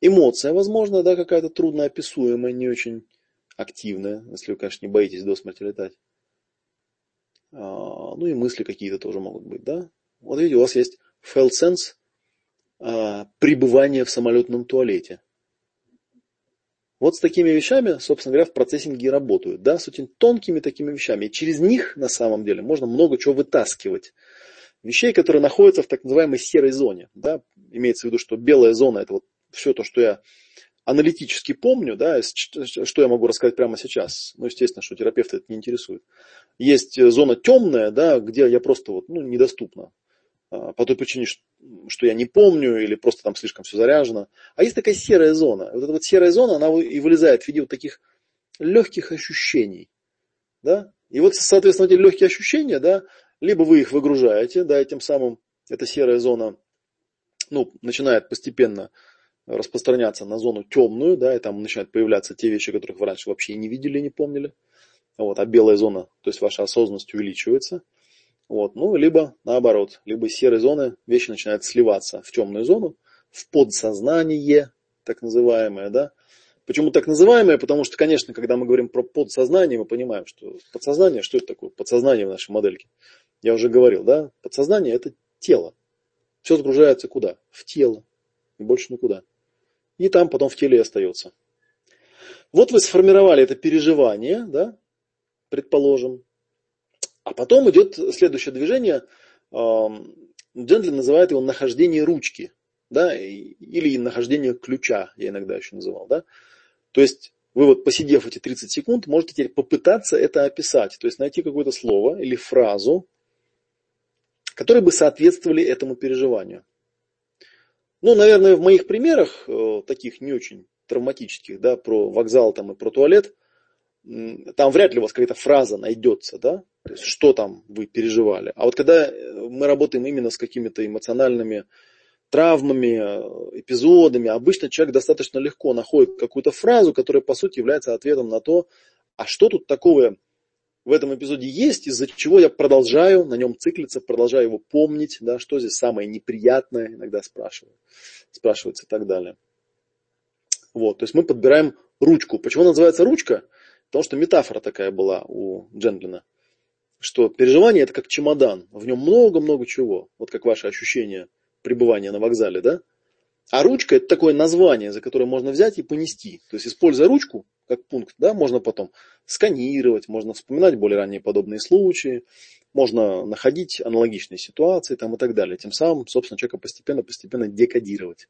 [SPEAKER 1] Эмоция, возможно, да, какая-то трудноописуемая, не очень активная, если вы, конечно, не боитесь до смерти летать. А, ну и мысли какие-то тоже могут быть, да. Вот видите, у вас есть felt sense а, пребывания в самолетном туалете. Вот с такими вещами, собственно говоря, в процессинге и работают, да, с очень тонкими такими вещами. И через них, на самом деле, можно много чего вытаскивать. Вещей, которые находятся в так называемой серой зоне, да, имеется в виду, что белая зона это вот все то, что я аналитически помню, да, что я могу рассказать прямо сейчас. Ну, естественно, что терапевта это не интересует. Есть зона темная, да, где я просто вот, ну, недоступна. А, по той причине, что я не помню или просто там слишком все заряжено. А есть такая серая зона. Вот эта вот серая зона, она и вылезает в виде вот таких легких ощущений. Да? И вот, соответственно, эти легкие ощущения, да, либо вы их выгружаете, да, и тем самым эта серая зона ну, начинает постепенно распространяться на зону темную, да, и там начинают появляться те вещи, которых вы раньше вообще не видели, не помнили. Вот, а белая зона, то есть ваша осознанность увеличивается. Вот. Ну, либо наоборот, либо из серой зоны вещи начинают сливаться в темную зону, в подсознание, так называемое, да. Почему так называемое? Потому что, конечно, когда мы говорим про подсознание, мы понимаем, что подсознание, что это такое? Подсознание в нашей модельке. Я уже говорил, да, подсознание это тело. Все загружается куда? В тело. И больше никуда. И там потом в теле и остается. Вот вы сформировали это переживание, да, предположим, а потом идет следующее движение, Джентлин называет его нахождение ручки, да, или нахождение ключа, я иногда еще называл, да. То есть вы вот посидев эти 30 секунд, можете теперь попытаться это описать, то есть найти какое-то слово или фразу, которые бы соответствовали этому переживанию. Ну, наверное, в моих примерах, э, таких не очень травматических, да, про вокзал там и про туалет, там вряд ли у вас какая-то фраза найдется, да, то есть что там вы переживали. А вот когда э, мы работаем именно с какими-то эмоциональными травмами, э, эпизодами, обычно человек достаточно легко находит какую-то фразу, которая по сути является ответом на то, а что тут такого в этом эпизоде есть, из-за чего я продолжаю на нем циклиться, продолжаю его помнить, да, что здесь самое неприятное, иногда спрашиваю, спрашивается и так далее. Вот, то есть мы подбираем ручку. Почему называется ручка? Потому что метафора такая была у Джентлина, что переживание это как чемодан, в нем много-много чего, вот как ваше ощущение пребывания на вокзале, да? А ручка это такое название, за которое можно взять и понести. То есть, используя ручку как пункт, да, можно потом сканировать, можно вспоминать более ранние подобные случаи, можно находить аналогичные ситуации там, и так далее. Тем самым, собственно, человека постепенно-постепенно декодировать.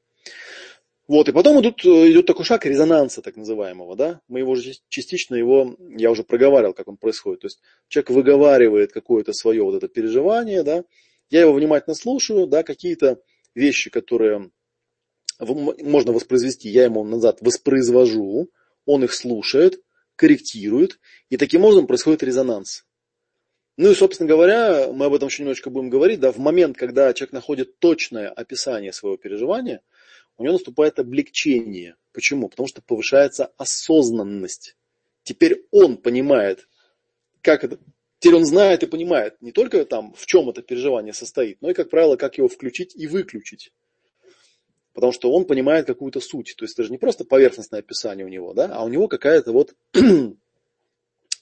[SPEAKER 1] Вот, и потом идут, идет такой шаг резонанса, так называемого, да, мы его уже частично его, я уже проговаривал, как он происходит, то есть человек выговаривает какое-то свое вот это переживание, да, я его внимательно слушаю, да, какие-то вещи, которые можно воспроизвести, я ему назад воспроизвожу, он их слушает, корректирует, и таким образом происходит резонанс. Ну и, собственно говоря, мы об этом еще немножечко будем говорить, да, в момент, когда человек находит точное описание своего переживания, у него наступает облегчение. Почему? Потому что повышается осознанность. Теперь он понимает, как это, теперь он знает и понимает не только там, в чем это переживание состоит, но и, как правило, как его включить и выключить. Потому что он понимает какую-то суть. То есть это же не просто поверхностное описание у него, да, а у него какая-то вот, ну,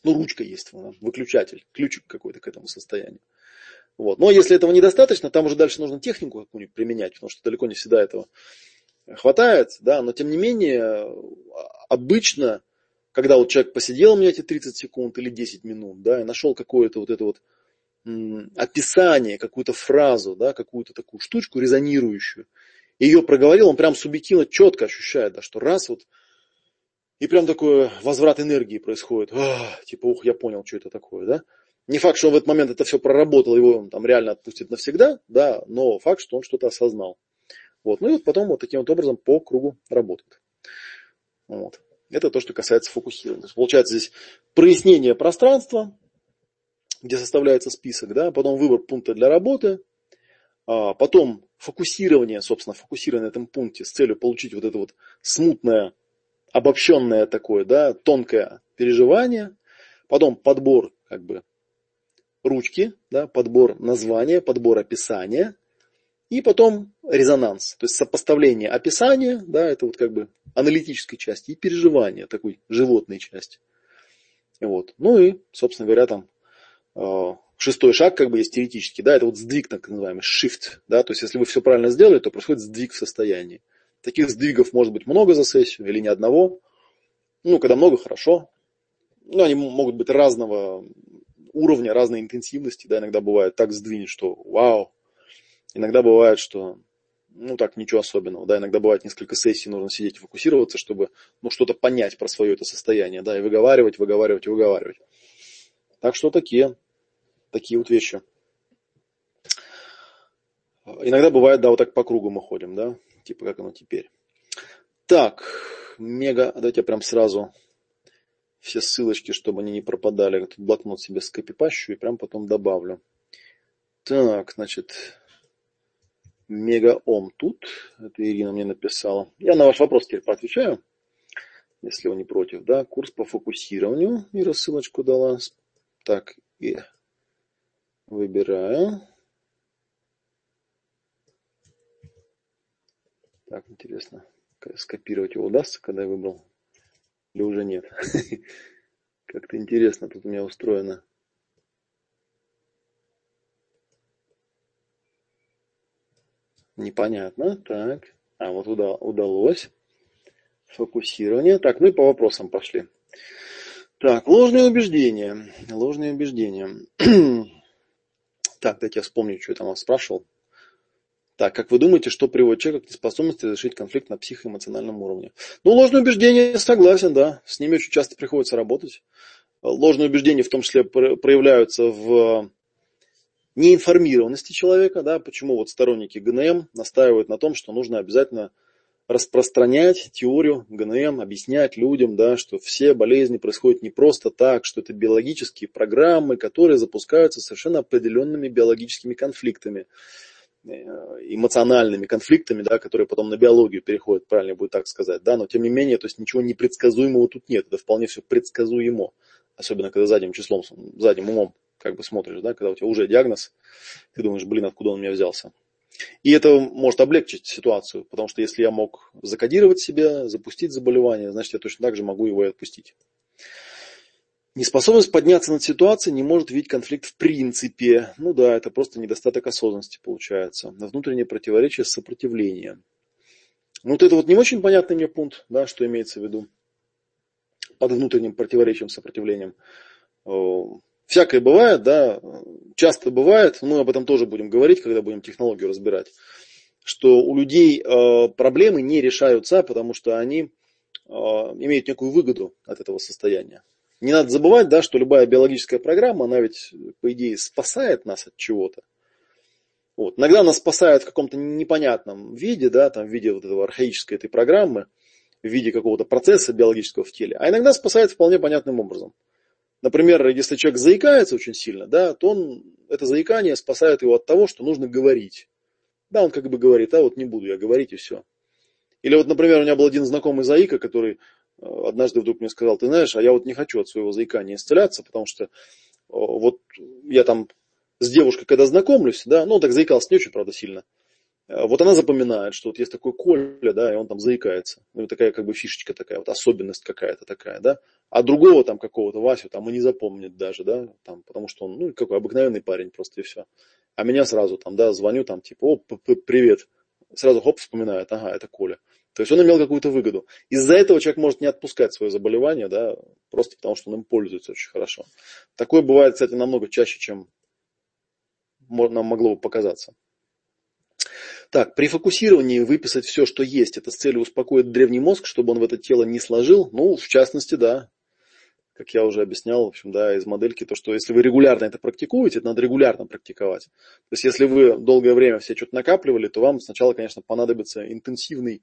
[SPEAKER 1] ручка есть, выключатель, ключик какой-то к этому состоянию. Вот. Но если этого недостаточно, там уже дальше нужно технику какую-нибудь применять, потому что далеко не всегда этого хватает, да, но тем не менее, обычно, когда вот человек посидел у меня эти 30 секунд или 10 минут, да, и нашел какое-то вот это вот описание, какую-то фразу, да, какую-то такую штучку резонирующую, ее проговорил, он прям субъективно четко ощущает, да, что раз вот, и прям такой возврат энергии происходит. Ах, типа, ух, я понял, что это такое, да. Не факт, что он в этот момент это все проработал, его он там реально отпустит навсегда, да, но факт, что он что-то осознал. Вот. Ну и вот потом вот таким вот образом по кругу работает. Вот. Это то, что касается фокусирования. получается здесь прояснение пространства, где составляется список, да, потом выбор пункта для работы, а потом фокусирование, собственно, фокусирование на этом пункте с целью получить вот это вот смутное, обобщенное такое, да, тонкое переживание, потом подбор как бы ручки, да, подбор названия, подбор описания, и потом резонанс, то есть сопоставление описания, да, это вот как бы аналитической части, и переживания такой животной части. Вот. Ну и, собственно говоря, там э, шестой шаг как бы есть теоретический, да, это вот сдвиг так называемый, shift, да, то есть если вы все правильно сделали, то происходит сдвиг в состоянии. Таких сдвигов может быть много за сессию или ни одного. Ну, когда много, хорошо. Ну, они могут быть разного уровня, разной интенсивности, да, иногда бывает так сдвинет, что вау, Иногда бывает, что ну так, ничего особенного, да, иногда бывает несколько сессий, нужно сидеть и фокусироваться, чтобы, ну, что-то понять про свое это состояние, да, и выговаривать, выговаривать выговаривать. Так что такие, такие вот вещи. Иногда бывает, да, вот так по кругу мы ходим, да, типа как оно теперь. Так, мега, давайте я прям сразу все ссылочки, чтобы они не пропадали, тут блокнот себе скопипащу и прям потом добавлю. Так, значит, мегаом тут. Это Ирина мне написала. Я на ваш вопрос теперь поотвечаю, если вы не против. Да, курс по фокусированию. И рассылочку дала. Так, и выбираю. Так, интересно, скопировать его удастся, когда я выбрал? Или уже нет? Как-то интересно тут у меня устроено. Непонятно. Так. А вот удалось. Фокусирование. Так, ну и по вопросам пошли. Так, ложные убеждения. Ложные убеждения. так, дайте я вспомню, что я там вас спрашивал. Так, как вы думаете, что приводит человека к неспособности решить конфликт на психоэмоциональном уровне? Ну, ложные убеждения, согласен, да. С ними очень часто приходится работать. Ложные убеждения в том числе проявляются в неинформированности человека, да, почему вот сторонники ГНМ настаивают на том, что нужно обязательно распространять теорию ГНМ, объяснять людям, да, что все болезни происходят не просто так, что это биологические программы, которые запускаются совершенно определенными биологическими конфликтами, э, эмоциональными конфликтами, да, которые потом на биологию переходят, правильно будет так сказать, да, но тем не менее, то есть ничего непредсказуемого тут нет, это вполне все предсказуемо, особенно когда задним числом, задним умом как бы смотришь, да, когда у тебя уже диагноз, ты думаешь, блин, откуда он у меня взялся. И это может облегчить ситуацию, потому что если я мог закодировать себя, запустить заболевание, значит, я точно так же могу его и отпустить. Неспособность подняться над ситуацией не может видеть конфликт в принципе. Ну да, это просто недостаток осознанности получается. На внутреннее противоречие с сопротивлением. Ну вот это вот не очень понятный мне пункт, да, что имеется в виду под внутренним противоречием, сопротивлением. Всякое бывает, да, часто бывает, мы об этом тоже будем говорить, когда будем технологию разбирать, что у людей э, проблемы не решаются, потому что они э, имеют некую выгоду от этого состояния. Не надо забывать, да, что любая биологическая программа, она ведь, по идее, спасает нас от чего-то. Вот. Иногда нас спасает в каком-то непонятном виде, да, там, в виде вот этого архаической этой программы, в виде какого-то процесса биологического в теле, а иногда спасает вполне понятным образом – Например, если человек заикается очень сильно, да, то он, это заикание спасает его от того, что нужно говорить. Да, он как бы говорит, а вот не буду я говорить и все. Или вот, например, у меня был один знакомый заика, который э, однажды вдруг мне сказал, ты знаешь, а я вот не хочу от своего заикания исцеляться, потому что вот я там с девушкой, когда знакомлюсь, да, ну, так заикался не очень, правда, сильно. Э, вот она запоминает, что вот есть такой Коля, да, и он там заикается. Ну, такая как бы фишечка такая, вот особенность какая-то такая, да. А другого там какого-то Васю там и не запомнит даже, да, там, потому что он, ну, какой обыкновенный парень просто и все. А меня сразу там, да, звоню там, типа, о, привет. Сразу хоп, вспоминает, ага, это Коля. То есть он имел какую-то выгоду. Из-за этого человек может не отпускать свое заболевание, да, просто потому что он им пользуется очень хорошо. Такое бывает, кстати, намного чаще, чем нам могло бы показаться. Так, при фокусировании выписать все, что есть, это с целью успокоить древний мозг, чтобы он в это тело не сложил. Ну, в частности, да. Как я уже объяснял, в общем, да, из модельки, то, что если вы регулярно это практикуете, это надо регулярно практиковать. То есть, если вы долгое время все что-то накапливали, то вам сначала, конечно, понадобится интенсивный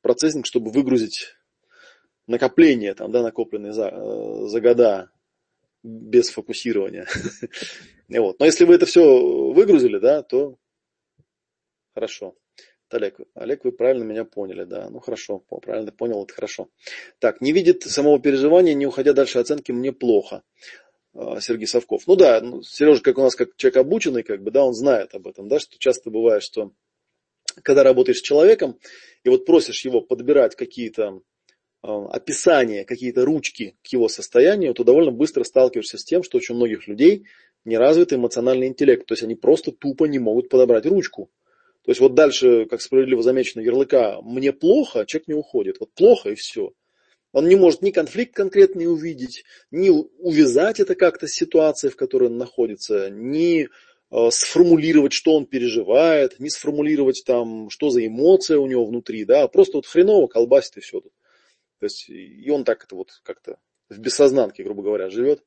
[SPEAKER 1] процессинг, чтобы выгрузить накопление, там, да, накопленные за, э, за года без фокусирования. вот. Но если вы это все выгрузили, да, то Хорошо. Олег, Олег, вы правильно меня поняли, да. Ну хорошо, правильно понял, это хорошо. Так, не видит самого переживания, не уходя дальше оценки, мне плохо. Сергей Совков. Ну да, ну, Сережа, как у нас как человек обученный, как бы, да, он знает об этом, да, что часто бывает, что когда работаешь с человеком, и вот просишь его подбирать какие-то описания, какие-то ручки к его состоянию, то довольно быстро сталкиваешься с тем, что очень многих людей неразвитый эмоциональный интеллект. То есть они просто тупо не могут подобрать ручку. То есть вот дальше, как справедливо замечено, ярлыка «мне плохо», человек не уходит. Вот плохо и все. Он не может ни конфликт конкретный увидеть, ни увязать это как-то с ситуацией, в которой он находится, ни э, сформулировать, что он переживает, не сформулировать там, что за эмоция у него внутри, да, просто вот хреново колбасит и все тут. То есть, и он так это вот как-то в бессознанке, грубо говоря, живет.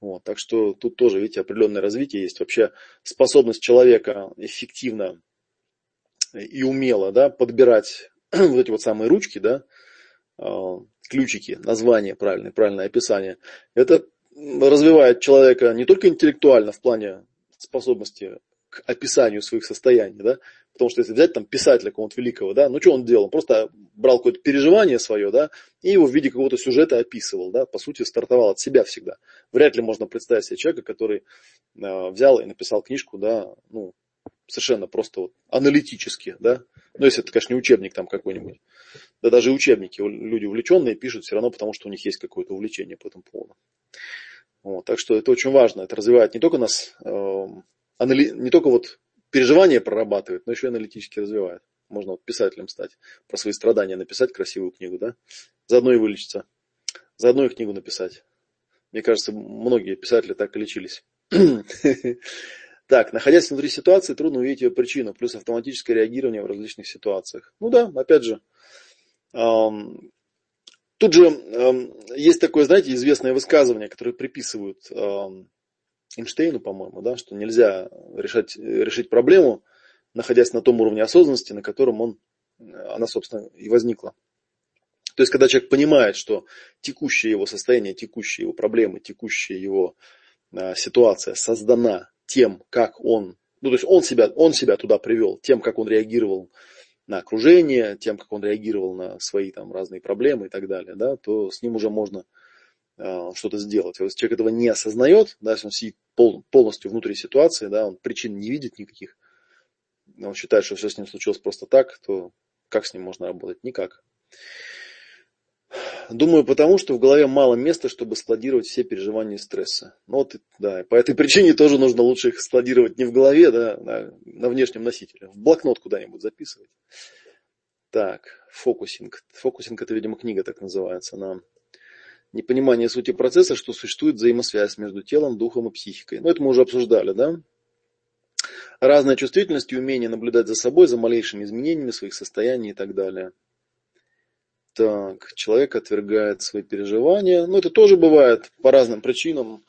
[SPEAKER 1] Вот, так что тут тоже, видите, определенное развитие есть. Вообще способность человека эффективно и умело да, подбирать вот эти вот самые ручки, да, а, ключики, название правильное, правильное описание. Это развивает человека не только интеллектуально в плане способности к описанию своих состояний, да, Потому что если взять там писателя какого-то великого, да, ну что он делал? Он просто брал какое-то переживание свое, да, и его в виде какого-то сюжета описывал, да, по сути стартовал от себя всегда. Вряд ли можно представить себе человека, который э, взял и написал книжку, да, ну, совершенно просто вот аналитически, да. Ну, если это, конечно, не учебник там какой-нибудь. Да даже учебники люди увлеченные пишут все равно, потому что у них есть какое-то увлечение по этому поводу. Вот, так что это очень важно. Это развивает не только нас, э, анали... не только вот переживания прорабатывает, но еще и аналитически развивает. Можно вот писателем стать, про свои страдания написать красивую книгу, да? Заодно и вылечиться. Заодно и книгу написать. Мне кажется, многие писатели так и лечились. Так, находясь внутри ситуации, трудно увидеть ее причину, плюс автоматическое реагирование в различных ситуациях. Ну да, опять же, тут же есть такое, знаете, известное высказывание, которое приписывают Эйнштейну, по-моему, да, что нельзя решать, решить проблему, находясь на том уровне осознанности, на котором он, она, собственно, и возникла. То есть, когда человек понимает, что текущее его состояние, текущие его проблемы, текущая его а, ситуация создана тем, как он, ну, то есть он себя, он себя туда привел, тем, как он реагировал на окружение, тем, как он реагировал на свои там разные проблемы и так далее, да, то с ним уже можно Э, что-то сделать. Если человек этого не осознает, да, если он сидит пол, полностью внутри ситуации, да, он причин не видит никаких, он считает, что все с ним случилось просто так, то как с ним можно работать? Никак. Думаю, потому что в голове мало места, чтобы складировать все переживания и стресса. Ну вот, да, по этой причине тоже нужно лучше их складировать не в голове, да, а на внешнем носителе. В блокнот куда-нибудь записывать. Так, фокусинг. Фокусинг это, видимо, книга так называется. Она непонимание сути процесса, что существует взаимосвязь между телом, духом и психикой. Ну, это мы уже обсуждали, да? Разная чувствительность и умение наблюдать за собой, за малейшими изменениями своих состояний и так далее. Так, человек отвергает свои переживания. Ну, это тоже бывает по разным причинам.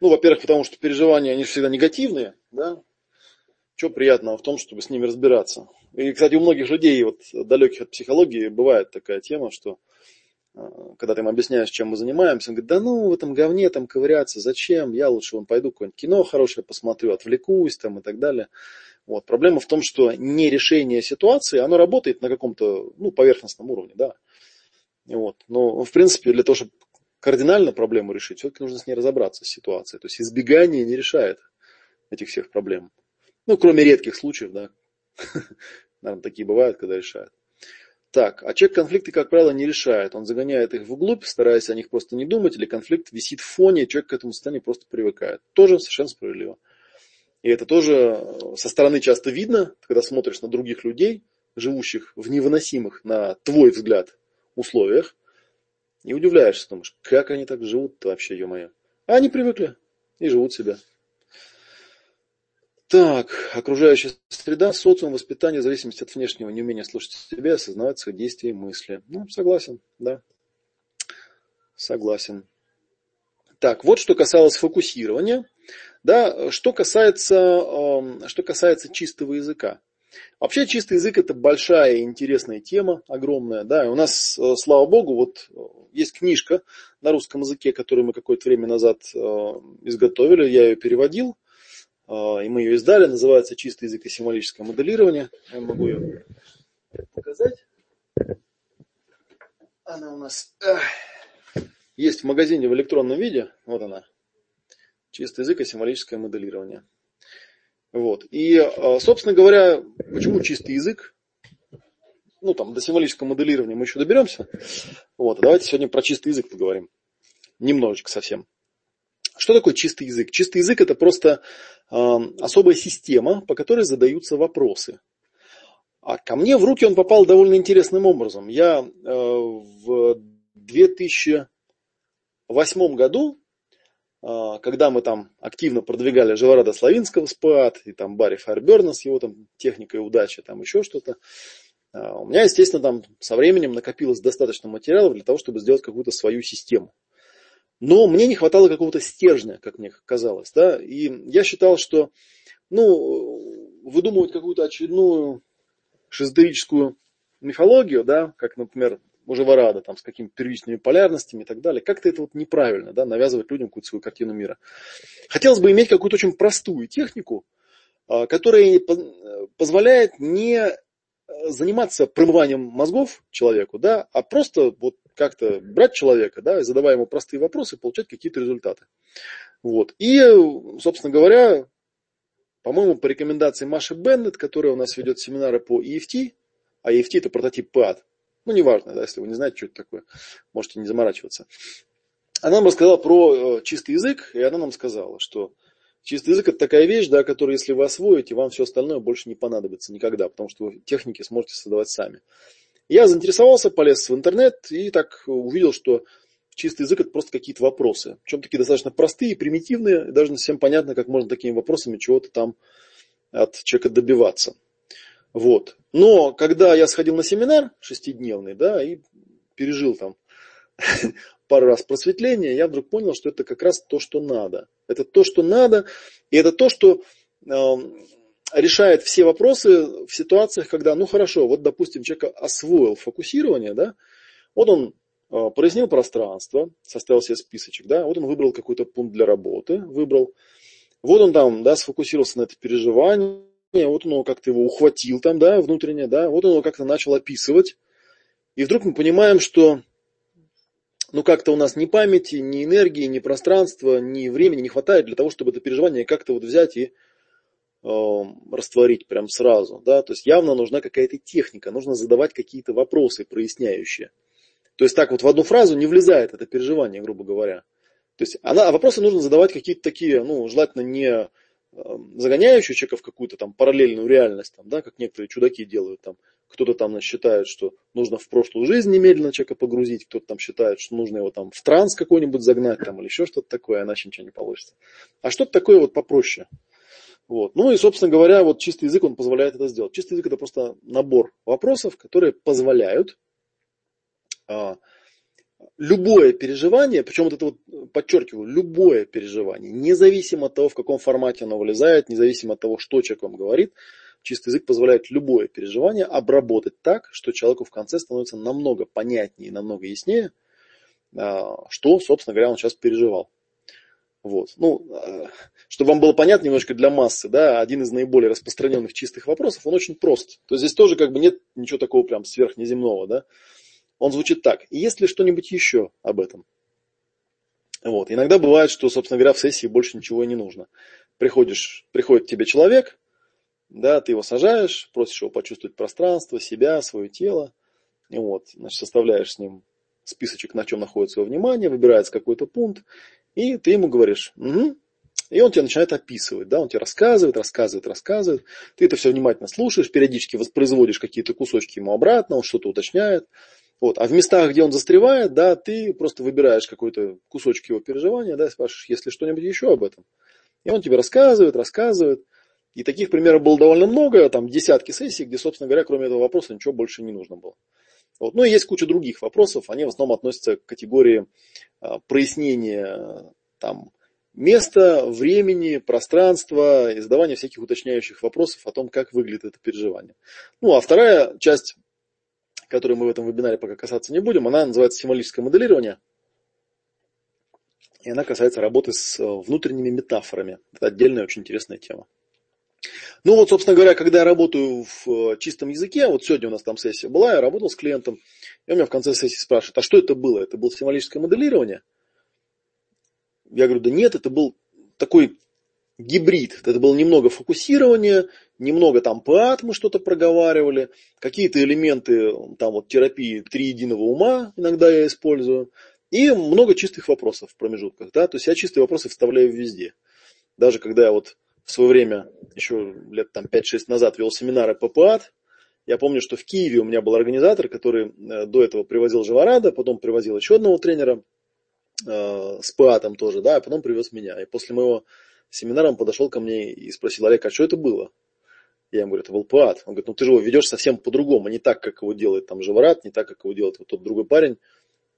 [SPEAKER 1] Ну, во-первых, потому что переживания, они всегда негативные, да? Что приятного в том, чтобы с ними разбираться? И, кстати, у многих людей, вот, далеких от психологии, бывает такая тема, что когда ты им объясняешь, чем мы занимаемся, он говорит, да ну в этом говне там ковыряться, зачем, я лучше вон пойду какое-нибудь кино хорошее посмотрю, отвлекусь там и так далее. Вот. Проблема в том, что не решение ситуации, оно работает на каком-то ну, поверхностном уровне, да. Вот. Но, в принципе, для того, чтобы кардинально проблему решить, все-таки нужно с ней разобраться, с ситуацией. То есть избегание не решает этих всех проблем. Ну, кроме редких случаев, да. Наверное, такие бывают, когда решают. Так, а человек конфликты, как правило, не решает. Он загоняет их вглубь, стараясь о них просто не думать, или конфликт висит в фоне, и человек к этому состоянию просто привыкает. Тоже совершенно справедливо. И это тоже э, со стороны часто видно, когда смотришь на других людей, живущих в невыносимых, на твой взгляд, условиях, и удивляешься, думаешь, как они так живут вообще, ё-моё. А они привыкли и живут себя. Так, окружающая среда, социум, воспитание, в зависимости от внешнего неумения слушать себя, осознавать свои действия и мысли. Ну, согласен, да. Согласен. Так, вот что касалось фокусирования. Да, что касается, эм, что касается чистого языка. Вообще чистый язык это большая и интересная тема, огромная. Да, и у нас, э, слава богу, вот э, есть книжка на русском языке, которую мы какое-то время назад э, изготовили, я ее переводил. А, и мы ее издали, называется «Чистый язык и символическое моделирование». Я могу ее показать. Она у нас есть в магазине в электронном виде. Вот она. Чистый язык и символическое моделирование. Вот. И, а, собственно говоря, почему чистый язык? Ну, там, до символического моделирования мы еще доберемся. Вот. Давайте сегодня про чистый язык поговорим. Немножечко совсем. Что такое чистый язык? Чистый язык это просто э, особая система, по которой задаются вопросы. А ко мне в руки он попал довольно интересным образом. Я э, в 2008 году а, когда мы там активно продвигали Живорада Славинского спад, и там Барри Файрберна с его там техникой удачи, там еще что-то, а, у меня, естественно, там со временем накопилось достаточно материалов для того, чтобы сделать какую-то свою систему. Но мне не хватало какого-то стержня, как мне казалось. Да? И я считал, что ну, выдумывать какую-то очередную шизотерическую мифологию, да, как, например, Мужеварада, там, с какими-то первичными полярностями и так далее. Как-то это вот неправильно, да, навязывать людям какую-то свою картину мира. Хотелось бы иметь какую-то очень простую технику, а, которая позволяет не э, заниматься промыванием мозгов человеку, да, а просто вот как-то брать человека, да, задавая ему простые вопросы, получать какие-то результаты. Вот. И, собственно говоря, по-моему, по рекомендации Маши Беннет, которая у нас ведет семинары по EFT, а EFT это прототип PAD, ну, неважно, да, если вы не знаете, что это такое, можете не заморачиваться. Она нам рассказала про э, чистый язык, и она нам сказала, что чистый язык это такая вещь, да, которую, если вы освоите, вам все остальное больше не понадобится никогда, потому что вы техники сможете создавать сами. Я заинтересовался, полез в интернет и так увидел, что чистый язык это просто какие-то вопросы. Причем такие достаточно простые, примитивные, и даже не всем понятно, как можно такими вопросами чего-то там от человека добиваться. Вот. Но когда я сходил на семинар шестидневный, да, и пережил там пару раз просветление, я вдруг понял, что это как раз то, что надо. Это то, что надо, и это то, что э, решает все вопросы в ситуациях, когда, ну хорошо, вот допустим, человек освоил фокусирование, да, вот он э, прояснил пространство, составил себе списочек, да, вот он выбрал какой-то пункт для работы, выбрал, вот он там, да, сфокусировался на это переживание, вот он его как-то его ухватил там, да, внутренне, да, вот он его как-то начал описывать. И вдруг мы понимаем, что ну как-то у нас ни памяти, ни энергии, ни пространства, ни времени не хватает для того, чтобы это переживание как-то вот взять и растворить прям сразу, да, то есть явно нужна какая-то техника, нужно задавать какие-то вопросы проясняющие. То есть так вот в одну фразу не влезает это переживание, грубо говоря. То есть она, а вопросы нужно задавать какие-то такие, ну, желательно не Эм, загоняющую человека в какую-то там параллельную реальность, там, да, как некоторые чудаки делают, там, кто-то там считает, что нужно в прошлую жизнь немедленно человека погрузить, кто-то там считает, что нужно его там в транс какой-нибудь загнать там, или еще что-то такое, иначе ничего не получится. А что-то такое вот попроще. Вот. Ну и, собственно говоря, вот чистый язык, он позволяет это сделать. Чистый язык это просто набор вопросов, которые позволяют а, любое переживание, причем вот это вот подчеркиваю, любое переживание, независимо от того, в каком формате оно вылезает, независимо от того, что человек вам говорит, чистый язык позволяет любое переживание обработать так, что человеку в конце становится намного понятнее, намного яснее, а, что, собственно говоря, он сейчас переживал. Вот. Ну, а, чтобы вам было понятно немножко для массы, да, один из наиболее распространенных чистых вопросов, он очень прост. То есть здесь тоже как бы нет ничего такого прям сверхнеземного, да. Он звучит так. Есть ли что-нибудь еще об этом? Вот. Иногда бывает, что, собственно говоря, в сессии больше ничего и не нужно. Приходишь, приходит к тебе человек, да, ты его сажаешь, просишь его почувствовать пространство, себя, свое тело. И вот, значит, составляешь с ним списочек, на чем находится его внимание, выбирается какой-то пункт, и ты ему говоришь, угу, и он тебе начинает описывать, да, он тебе рассказывает, рассказывает, рассказывает. Ты это все внимательно слушаешь, периодически воспроизводишь какие-то кусочки ему обратно, он что-то уточняет. Вот. А в местах, где он застревает, да, ты просто выбираешь какой-то кусочек его переживания, да, спрашиваешь, есть ли что-нибудь еще об этом. И он тебе рассказывает, рассказывает. И таких примеров было довольно много, там десятки сессий, где, собственно говоря, кроме этого вопроса ничего больше не нужно было. Вот. Ну и есть куча других вопросов, они в основном относятся к категории а, прояснения там, места, времени, пространства и задавания всяких уточняющих вопросов о том, как выглядит это переживание. Ну а вторая часть которую мы в этом вебинаре пока касаться не будем, она называется символическое моделирование. И она касается работы с э, внутренними метафорами. Это отдельная очень интересная тема. Ну вот, собственно говоря, когда я работаю в э, чистом языке, вот сегодня у нас там сессия была, я работал с клиентом, и он меня в конце сессии спрашивает, а что это было? Это было символическое моделирование? Я говорю, да нет, это был такой гибрид. Это было немного фокусирования, немного там ПАТ мы что-то проговаривали, какие-то элементы там вот терапии три единого ума иногда я использую, и много чистых вопросов в промежутках. Да? То есть я чистые вопросы вставляю везде. Даже когда я вот в свое время, еще лет там 5-6 назад вел семинары по ПАТ, я помню, что в Киеве у меня был организатор, который э, до этого привозил Живорада, потом привозил еще одного тренера э, с ПАТом тоже, да, а потом привез меня. И после моего семинара он подошел ко мне и спросил, Олег, а что это было? Я ему говорю, это был ПАТ. Он говорит, ну ты же его ведешь совсем по-другому, не так, как его делает там Живорад, не так, как его делает вот тот другой парень.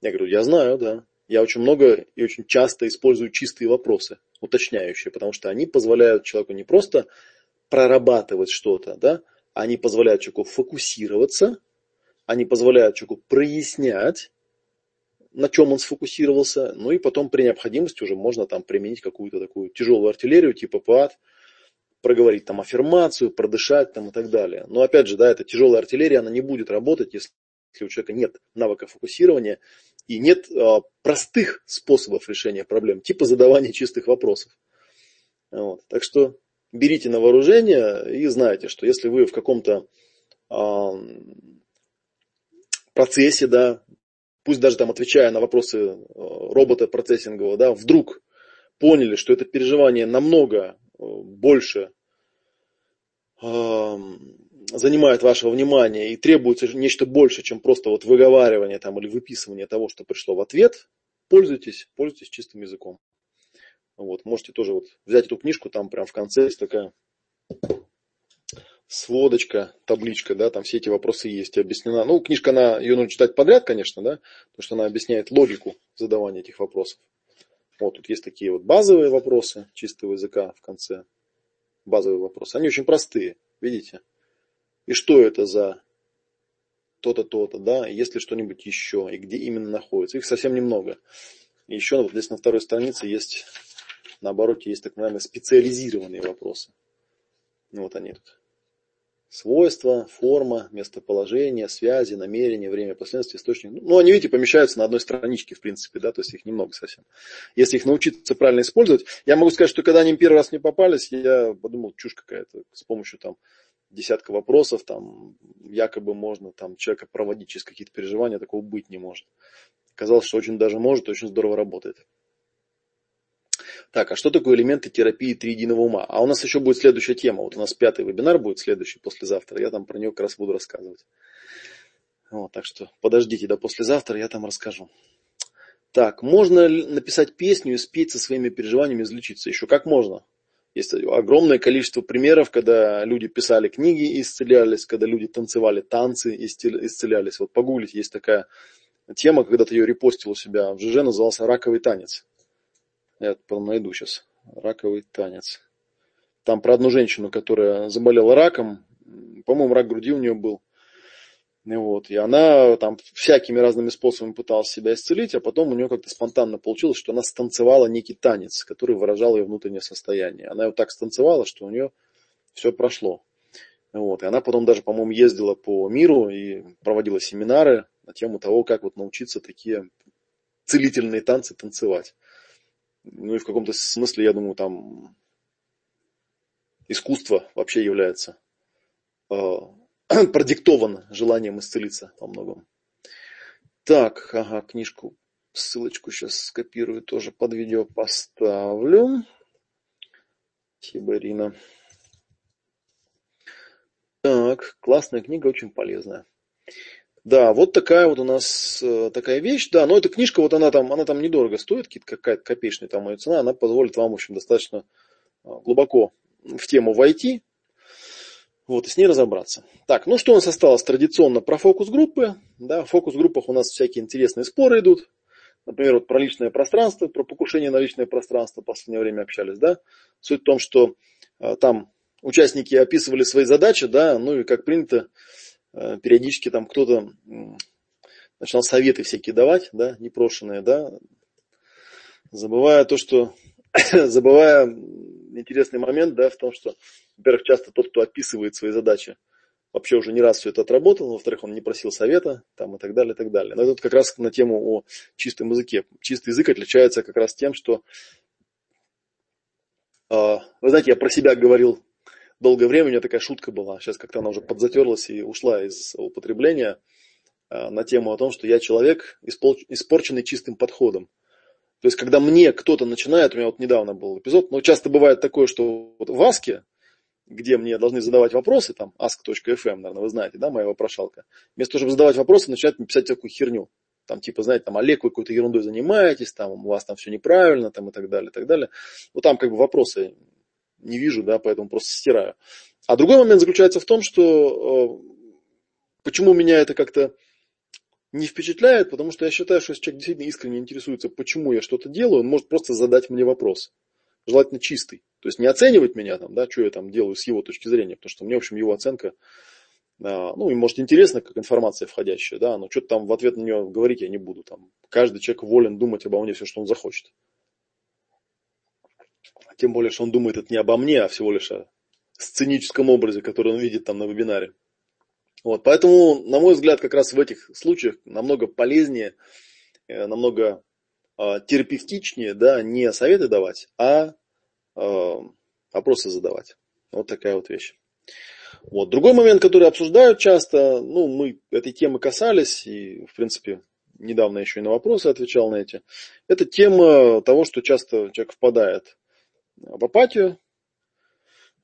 [SPEAKER 1] Я говорю, я знаю, да. Я очень много и очень часто использую чистые вопросы, уточняющие, потому что они позволяют человеку не просто прорабатывать что-то, да, они позволяют человеку фокусироваться, они позволяют человеку прояснять, на чем он сфокусировался, ну и потом при необходимости уже можно там применить какую-то такую тяжелую артиллерию типа ПАД, проговорить там аффирмацию, продышать там и так далее. Но опять же, да, эта тяжелая артиллерия, она не будет работать, если у человека нет навыка фокусирования и нет э, простых способов решения проблем, типа задавания чистых вопросов. Вот. Так что берите на вооружение и знайте, что если вы в каком-то э, процессе, да, пусть даже там отвечая на вопросы э, робота процессингового, да, вдруг поняли, что это переживание намного больше занимает вашего внимания и требуется нечто больше, чем просто вот выговаривание там, или выписывание того, что пришло в ответ, пользуйтесь, пользуйтесь чистым языком. Вот, можете тоже вот взять эту книжку, там прям в конце есть такая сводочка, табличка, да, там все эти вопросы есть, объяснена. Ну, книжка, она, ее нужно читать подряд, конечно, да, потому что она объясняет логику задавания этих вопросов. Вот тут есть такие вот базовые вопросы чистого языка в конце. Базовые вопросы. Они очень простые, видите? И что это за то-то, то-то, да, есть ли что-нибудь еще, и где именно находится. Их совсем немного. Еще вот здесь на второй странице есть, наоборот, есть так называемые специализированные вопросы. Ну, вот они тут. Свойства, форма, местоположение, связи, намерение, время, последствия, источник. Ну, они, видите, помещаются на одной страничке, в принципе, да, то есть их немного совсем. Если их научиться правильно использовать, я могу сказать, что когда они первый раз мне попались, я подумал, чушь какая-то, с помощью там десятка вопросов, там якобы можно там человека проводить через какие-то переживания, такого быть не может. Казалось, что очень даже может, очень здорово работает. Так, а что такое элементы терапии триединого ума? А у нас еще будет следующая тема. Вот у нас пятый вебинар будет следующий послезавтра. Я там про него как раз буду рассказывать. Вот, так что подождите до послезавтра, я там расскажу. Так, можно написать песню и спеть со своими переживаниями, излечиться? Еще как можно? Есть огромное количество примеров, когда люди писали книги и исцелялись, когда люди танцевали танцы и исцелялись. Вот погуглить, есть такая тема, когда-то ее репостил у себя в ЖЖ, назывался «Раковый танец». Я потом найду сейчас. «Раковый танец». Там про одну женщину, которая заболела раком, по-моему, рак груди у нее был – вот. И она там всякими разными способами пыталась себя исцелить, а потом у нее как-то спонтанно получилось, что она станцевала некий танец, который выражал ее внутреннее состояние. Она его так станцевала, что у нее все прошло. Вот. И она потом даже, по-моему, ездила по миру и проводила семинары на тему того, как вот научиться такие целительные танцы танцевать. Ну и в каком-то смысле, я думаю, там искусство вообще является а, продиктовано желанием исцелиться во многом. Так, ага, книжку, ссылочку сейчас скопирую, тоже под видео поставлю. Тибарина. Так, классная книга, очень полезная. Да, вот такая вот у нас э, такая вещь. Да, но эта книжка, вот она там, она там недорого стоит, какая-то копеечная там ее цена, она позволит вам, в общем, достаточно э, глубоко в тему войти, вот, и с ней разобраться. Так, ну что у нас осталось традиционно про фокус-группы. Да, в фокус-группах у нас всякие интересные споры идут. Например, вот про личное пространство, про покушение на личное пространство в последнее время общались. Да? Суть в том, что э, там участники описывали свои задачи, да, ну и как принято, э, периодически там кто-то э, начинал советы всякие давать, да, непрошенные, да, забывая то, что, забывая интересный момент, да, в том, что во-первых, часто тот, кто описывает свои задачи, вообще уже не раз все это отработал, во-вторых, он не просил совета, там, и так далее, и так далее. Но это как раз на тему о чистом языке. Чистый язык отличается как раз тем, что Вы знаете, я про себя говорил долгое время, у меня такая шутка была, сейчас как-то она уже подзатерлась и ушла из употребления, на тему о том, что я человек, испорченный чистым подходом. То есть, когда мне кто-то начинает, у меня вот недавно был эпизод, но часто бывает такое, что вот в Аске, где мне должны задавать вопросы, там ask.fm, наверное, вы знаете, да, моя вопрошалка, вместо того, чтобы задавать вопросы, начинают писать такую херню. Там, типа, знаете, там, Олег, вы какой-то ерундой занимаетесь, там, у вас там все неправильно, там, и так далее, и так далее. Вот там, как бы, вопросы не вижу, да, поэтому просто стираю. А другой момент заключается в том, что э, почему меня это как-то не впечатляет, потому что я считаю, что если человек действительно искренне интересуется, почему я что-то делаю, он может просто задать мне вопрос. Желательно чистый. То есть не оценивать меня там, да, что я там делаю с его точки зрения, потому что мне, в общем, его оценка, а, ну, им может интересно, как информация входящая, да, но что-то там в ответ на нее говорить я не буду. Там. Каждый человек волен думать обо мне все, что он захочет. Тем более, что он думает это не обо мне, а всего лишь о сценическом образе, который он видит там на вебинаре. Вот, поэтому, на мой взгляд, как раз в этих случаях намного полезнее, э, намного терапевтичнее, да, не советы давать, а э, вопросы задавать. Вот такая вот вещь. Вот. Другой момент, который обсуждают часто, ну, мы этой темы касались, и, в принципе, недавно еще и на вопросы отвечал на эти, это тема того, что часто человек впадает в апатию,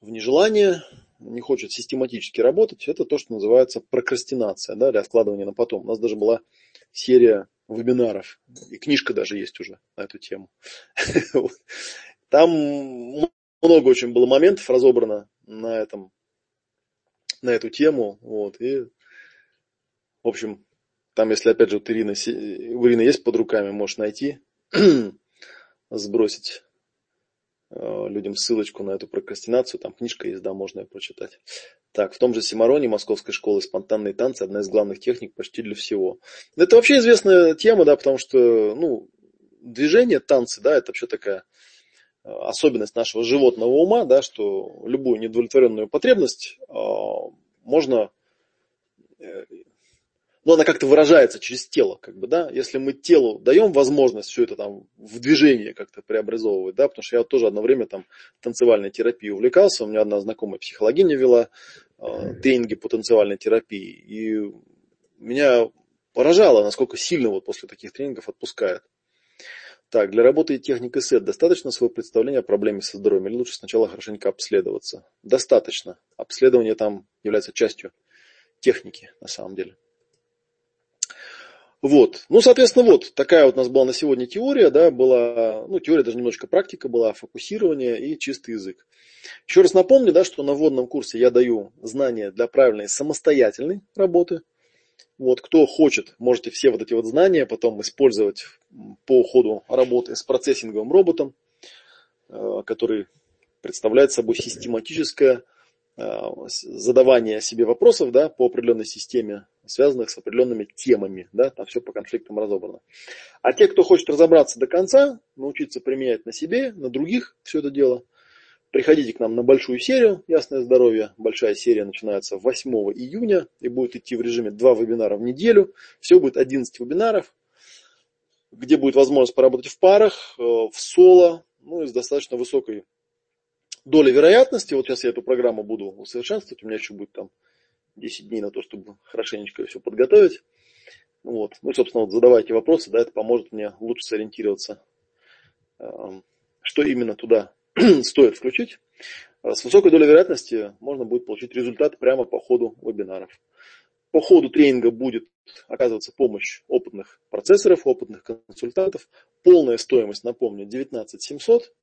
[SPEAKER 1] в нежелание, не хочет систематически работать, это то, что называется прокрастинация, да, или откладывание на потом. У нас даже была серия вебинаров, и книжка даже есть уже на эту тему. Там много очень было моментов разобрано на этом, на эту тему, вот, и, в общем, там, если опять же у Ирины, у Ирины есть под руками, можешь найти, сбросить людям ссылочку на эту прокрастинацию. Там книжка есть, да, можно ее прочитать. Так, в том же Симароне Московской школы спонтанные танцы одна из главных техник почти для всего. Это вообще известная тема, да, потому что, ну, движение, танцы, да, это вообще такая э, особенность нашего животного ума, да, что любую недовлетворенную потребность э, можно но она как-то выражается через тело, как бы, да, если мы телу даем возможность все это там в движение как-то преобразовывать, да, потому что я вот тоже одно время там танцевальной терапией увлекался, у меня одна знакомая психологиня вела э, тренинги по танцевальной терапии, и меня поражало, насколько сильно вот после таких тренингов отпускает. Так, для работы техники СЭД достаточно своего представления о проблеме со здоровьем или лучше сначала хорошенько обследоваться? Достаточно. Обследование там является частью техники на самом деле. Вот. Ну, соответственно, вот такая вот у нас была на сегодня теория, да, была, ну, теория даже немножко практика была, фокусирование и чистый язык. Еще раз напомню, да, что на вводном курсе я даю знания для правильной самостоятельной работы. Вот, кто хочет, можете все вот эти вот знания потом использовать по ходу работы с процессинговым роботом, э, который представляет собой систематическое задавание себе вопросов да, по определенной системе связанных с определенными темами. Да, там все по конфликтам разобрано. А те, кто хочет разобраться до конца, научиться применять на себе, на других все это дело, приходите к нам на большую серию «Ясное здоровье». Большая серия начинается 8 июня и будет идти в режиме 2 вебинара в неделю. Все будет 11 вебинаров, где будет возможность поработать в парах, э, в соло, ну и с достаточно высокой долей вероятности. Вот сейчас я эту программу буду усовершенствовать, у меня еще будет там 10 дней на то, чтобы хорошенечко все подготовить. Вот. Ну, собственно, вот задавайте вопросы, да, это поможет мне лучше сориентироваться, эм, что именно туда стоит включить. Э, с высокой долей вероятности можно будет получить результат прямо по ходу вебинаров. По ходу тренинга будет оказываться помощь опытных процессоров, опытных консультантов. Полная стоимость, напомню, 19 700.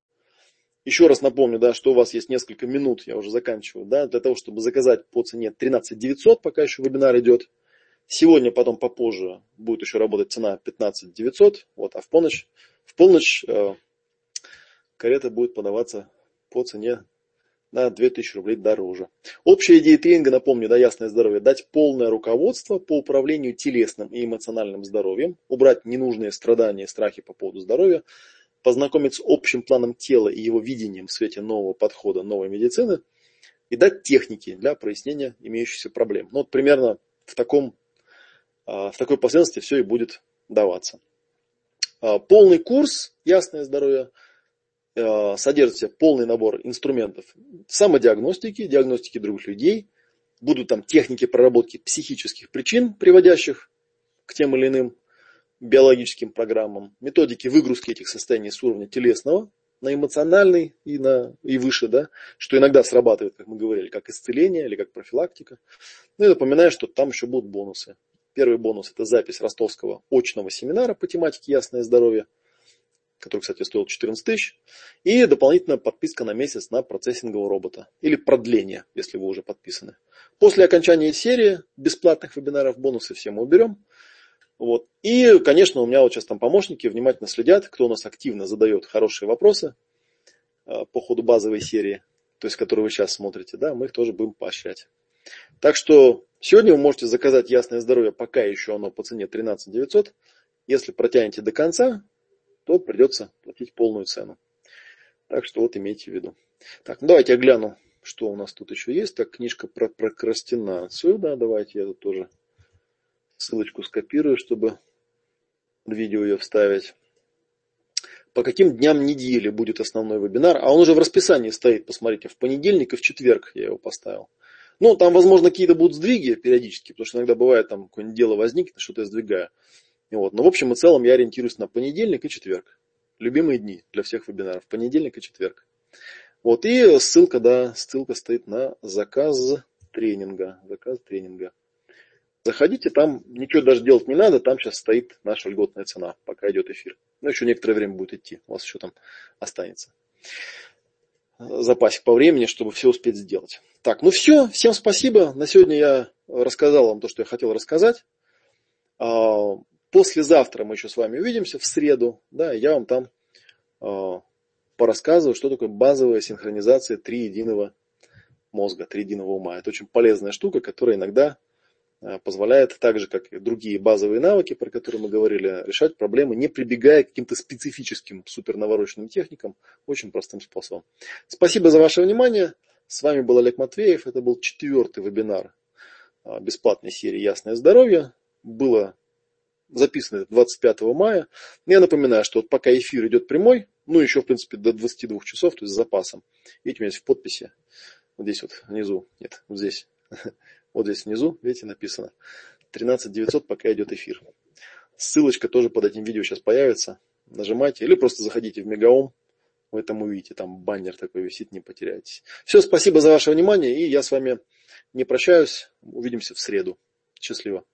[SPEAKER 1] Еще раз напомню, да, что у вас есть несколько минут, я уже заканчиваю, да, для того, чтобы заказать по цене 13 900, пока еще вебинар идет. Сегодня, потом попозже будет еще работать цена 15 900, вот, а в полночь, в полночь э, карета будет подаваться по цене на 2000 рублей дороже. Общая идея тренинга, напомню, да, ясное здоровье, дать полное руководство по управлению телесным и эмоциональным здоровьем, убрать ненужные страдания и страхи по поводу здоровья, познакомить с общим планом тела и его видением в свете нового подхода, новой медицины и дать техники для прояснения имеющихся проблем. Ну, вот примерно в, таком, а, в такой последовательности все и будет даваться. А, полный курс «Ясное здоровье» э, содержит полный набор инструментов самодиагностики, диагностики других людей, будут там техники проработки психических причин, приводящих к тем или иным биологическим программам, методики выгрузки этих состояний с уровня телесного на эмоциональный и, на, и выше, да, что иногда срабатывает, как мы говорили, как исцеление или как профилактика. Ну и напоминаю, что там еще будут бонусы. Первый бонус – это запись ростовского очного семинара по тематике «Ясное здоровье», который, кстати, стоил 14 тысяч. И дополнительная подписка на месяц на процессингового робота. Или продление, если вы уже подписаны. После окончания серии бесплатных вебинаров бонусы все мы уберем. Вот. И, конечно, у меня вот сейчас там помощники внимательно следят, кто у нас активно задает хорошие вопросы э, по ходу базовой серии, то есть, которую вы сейчас смотрите, да, мы их тоже будем поощрять. Так что сегодня вы можете заказать Ясное Здоровье, пока еще оно по цене 13 900. Если протянете до конца, то придется платить полную цену. Так что вот имейте в виду. Так, ну давайте я гляну, что у нас тут еще есть. Так, книжка про прокрастинацию, да, давайте я тут тоже ссылочку скопирую, чтобы в видео ее вставить. По каким дням недели будет основной вебинар? А он уже в расписании стоит, посмотрите, в понедельник и в четверг я его поставил. Ну, там, возможно, какие-то будут сдвиги периодически, потому что иногда бывает, там какое-нибудь дело возникнет, что-то я сдвигаю. Вот. Но в общем и целом я ориентируюсь на понедельник и четверг. Любимые дни для всех вебинаров. Понедельник и четверг. Вот. И ссылка, да, ссылка стоит на заказ тренинга. Заказ тренинга. Заходите, там ничего даже делать не надо, там сейчас стоит наша льготная цена, пока идет эфир. Ну, еще некоторое время будет идти, у вас еще там останется запасик по времени, чтобы все успеть сделать. Так, ну все, всем спасибо. На сегодня я рассказал вам то, что я хотел рассказать. А, послезавтра мы еще с вами увидимся в среду, да, я вам там а, порассказываю, что такое базовая синхронизация три единого мозга, три единого ума. Это очень полезная штука, которая иногда позволяет, так же как и другие базовые навыки, про которые мы говорили, решать проблемы, не прибегая к каким-то специфическим супернавороченным техникам, очень простым способом. Спасибо за ваше внимание. С вами был Олег Матвеев. Это был четвертый вебинар э, бесплатной серии «Ясное здоровье». Было записано 25 мая. Я напоминаю, что вот пока эфир идет прямой, ну еще в принципе до 22 часов, то есть с запасом. Видите, у меня есть в подписи, вот здесь вот внизу, нет, вот здесь вот здесь внизу, видите, написано 13 900, пока идет эфир. Ссылочка тоже под этим видео сейчас появится. Нажимайте или просто заходите в Мегаом, вы там увидите, там баннер такой висит, не потеряйтесь. Все, спасибо за ваше внимание, и я с вами не прощаюсь. Увидимся в среду. Счастливо.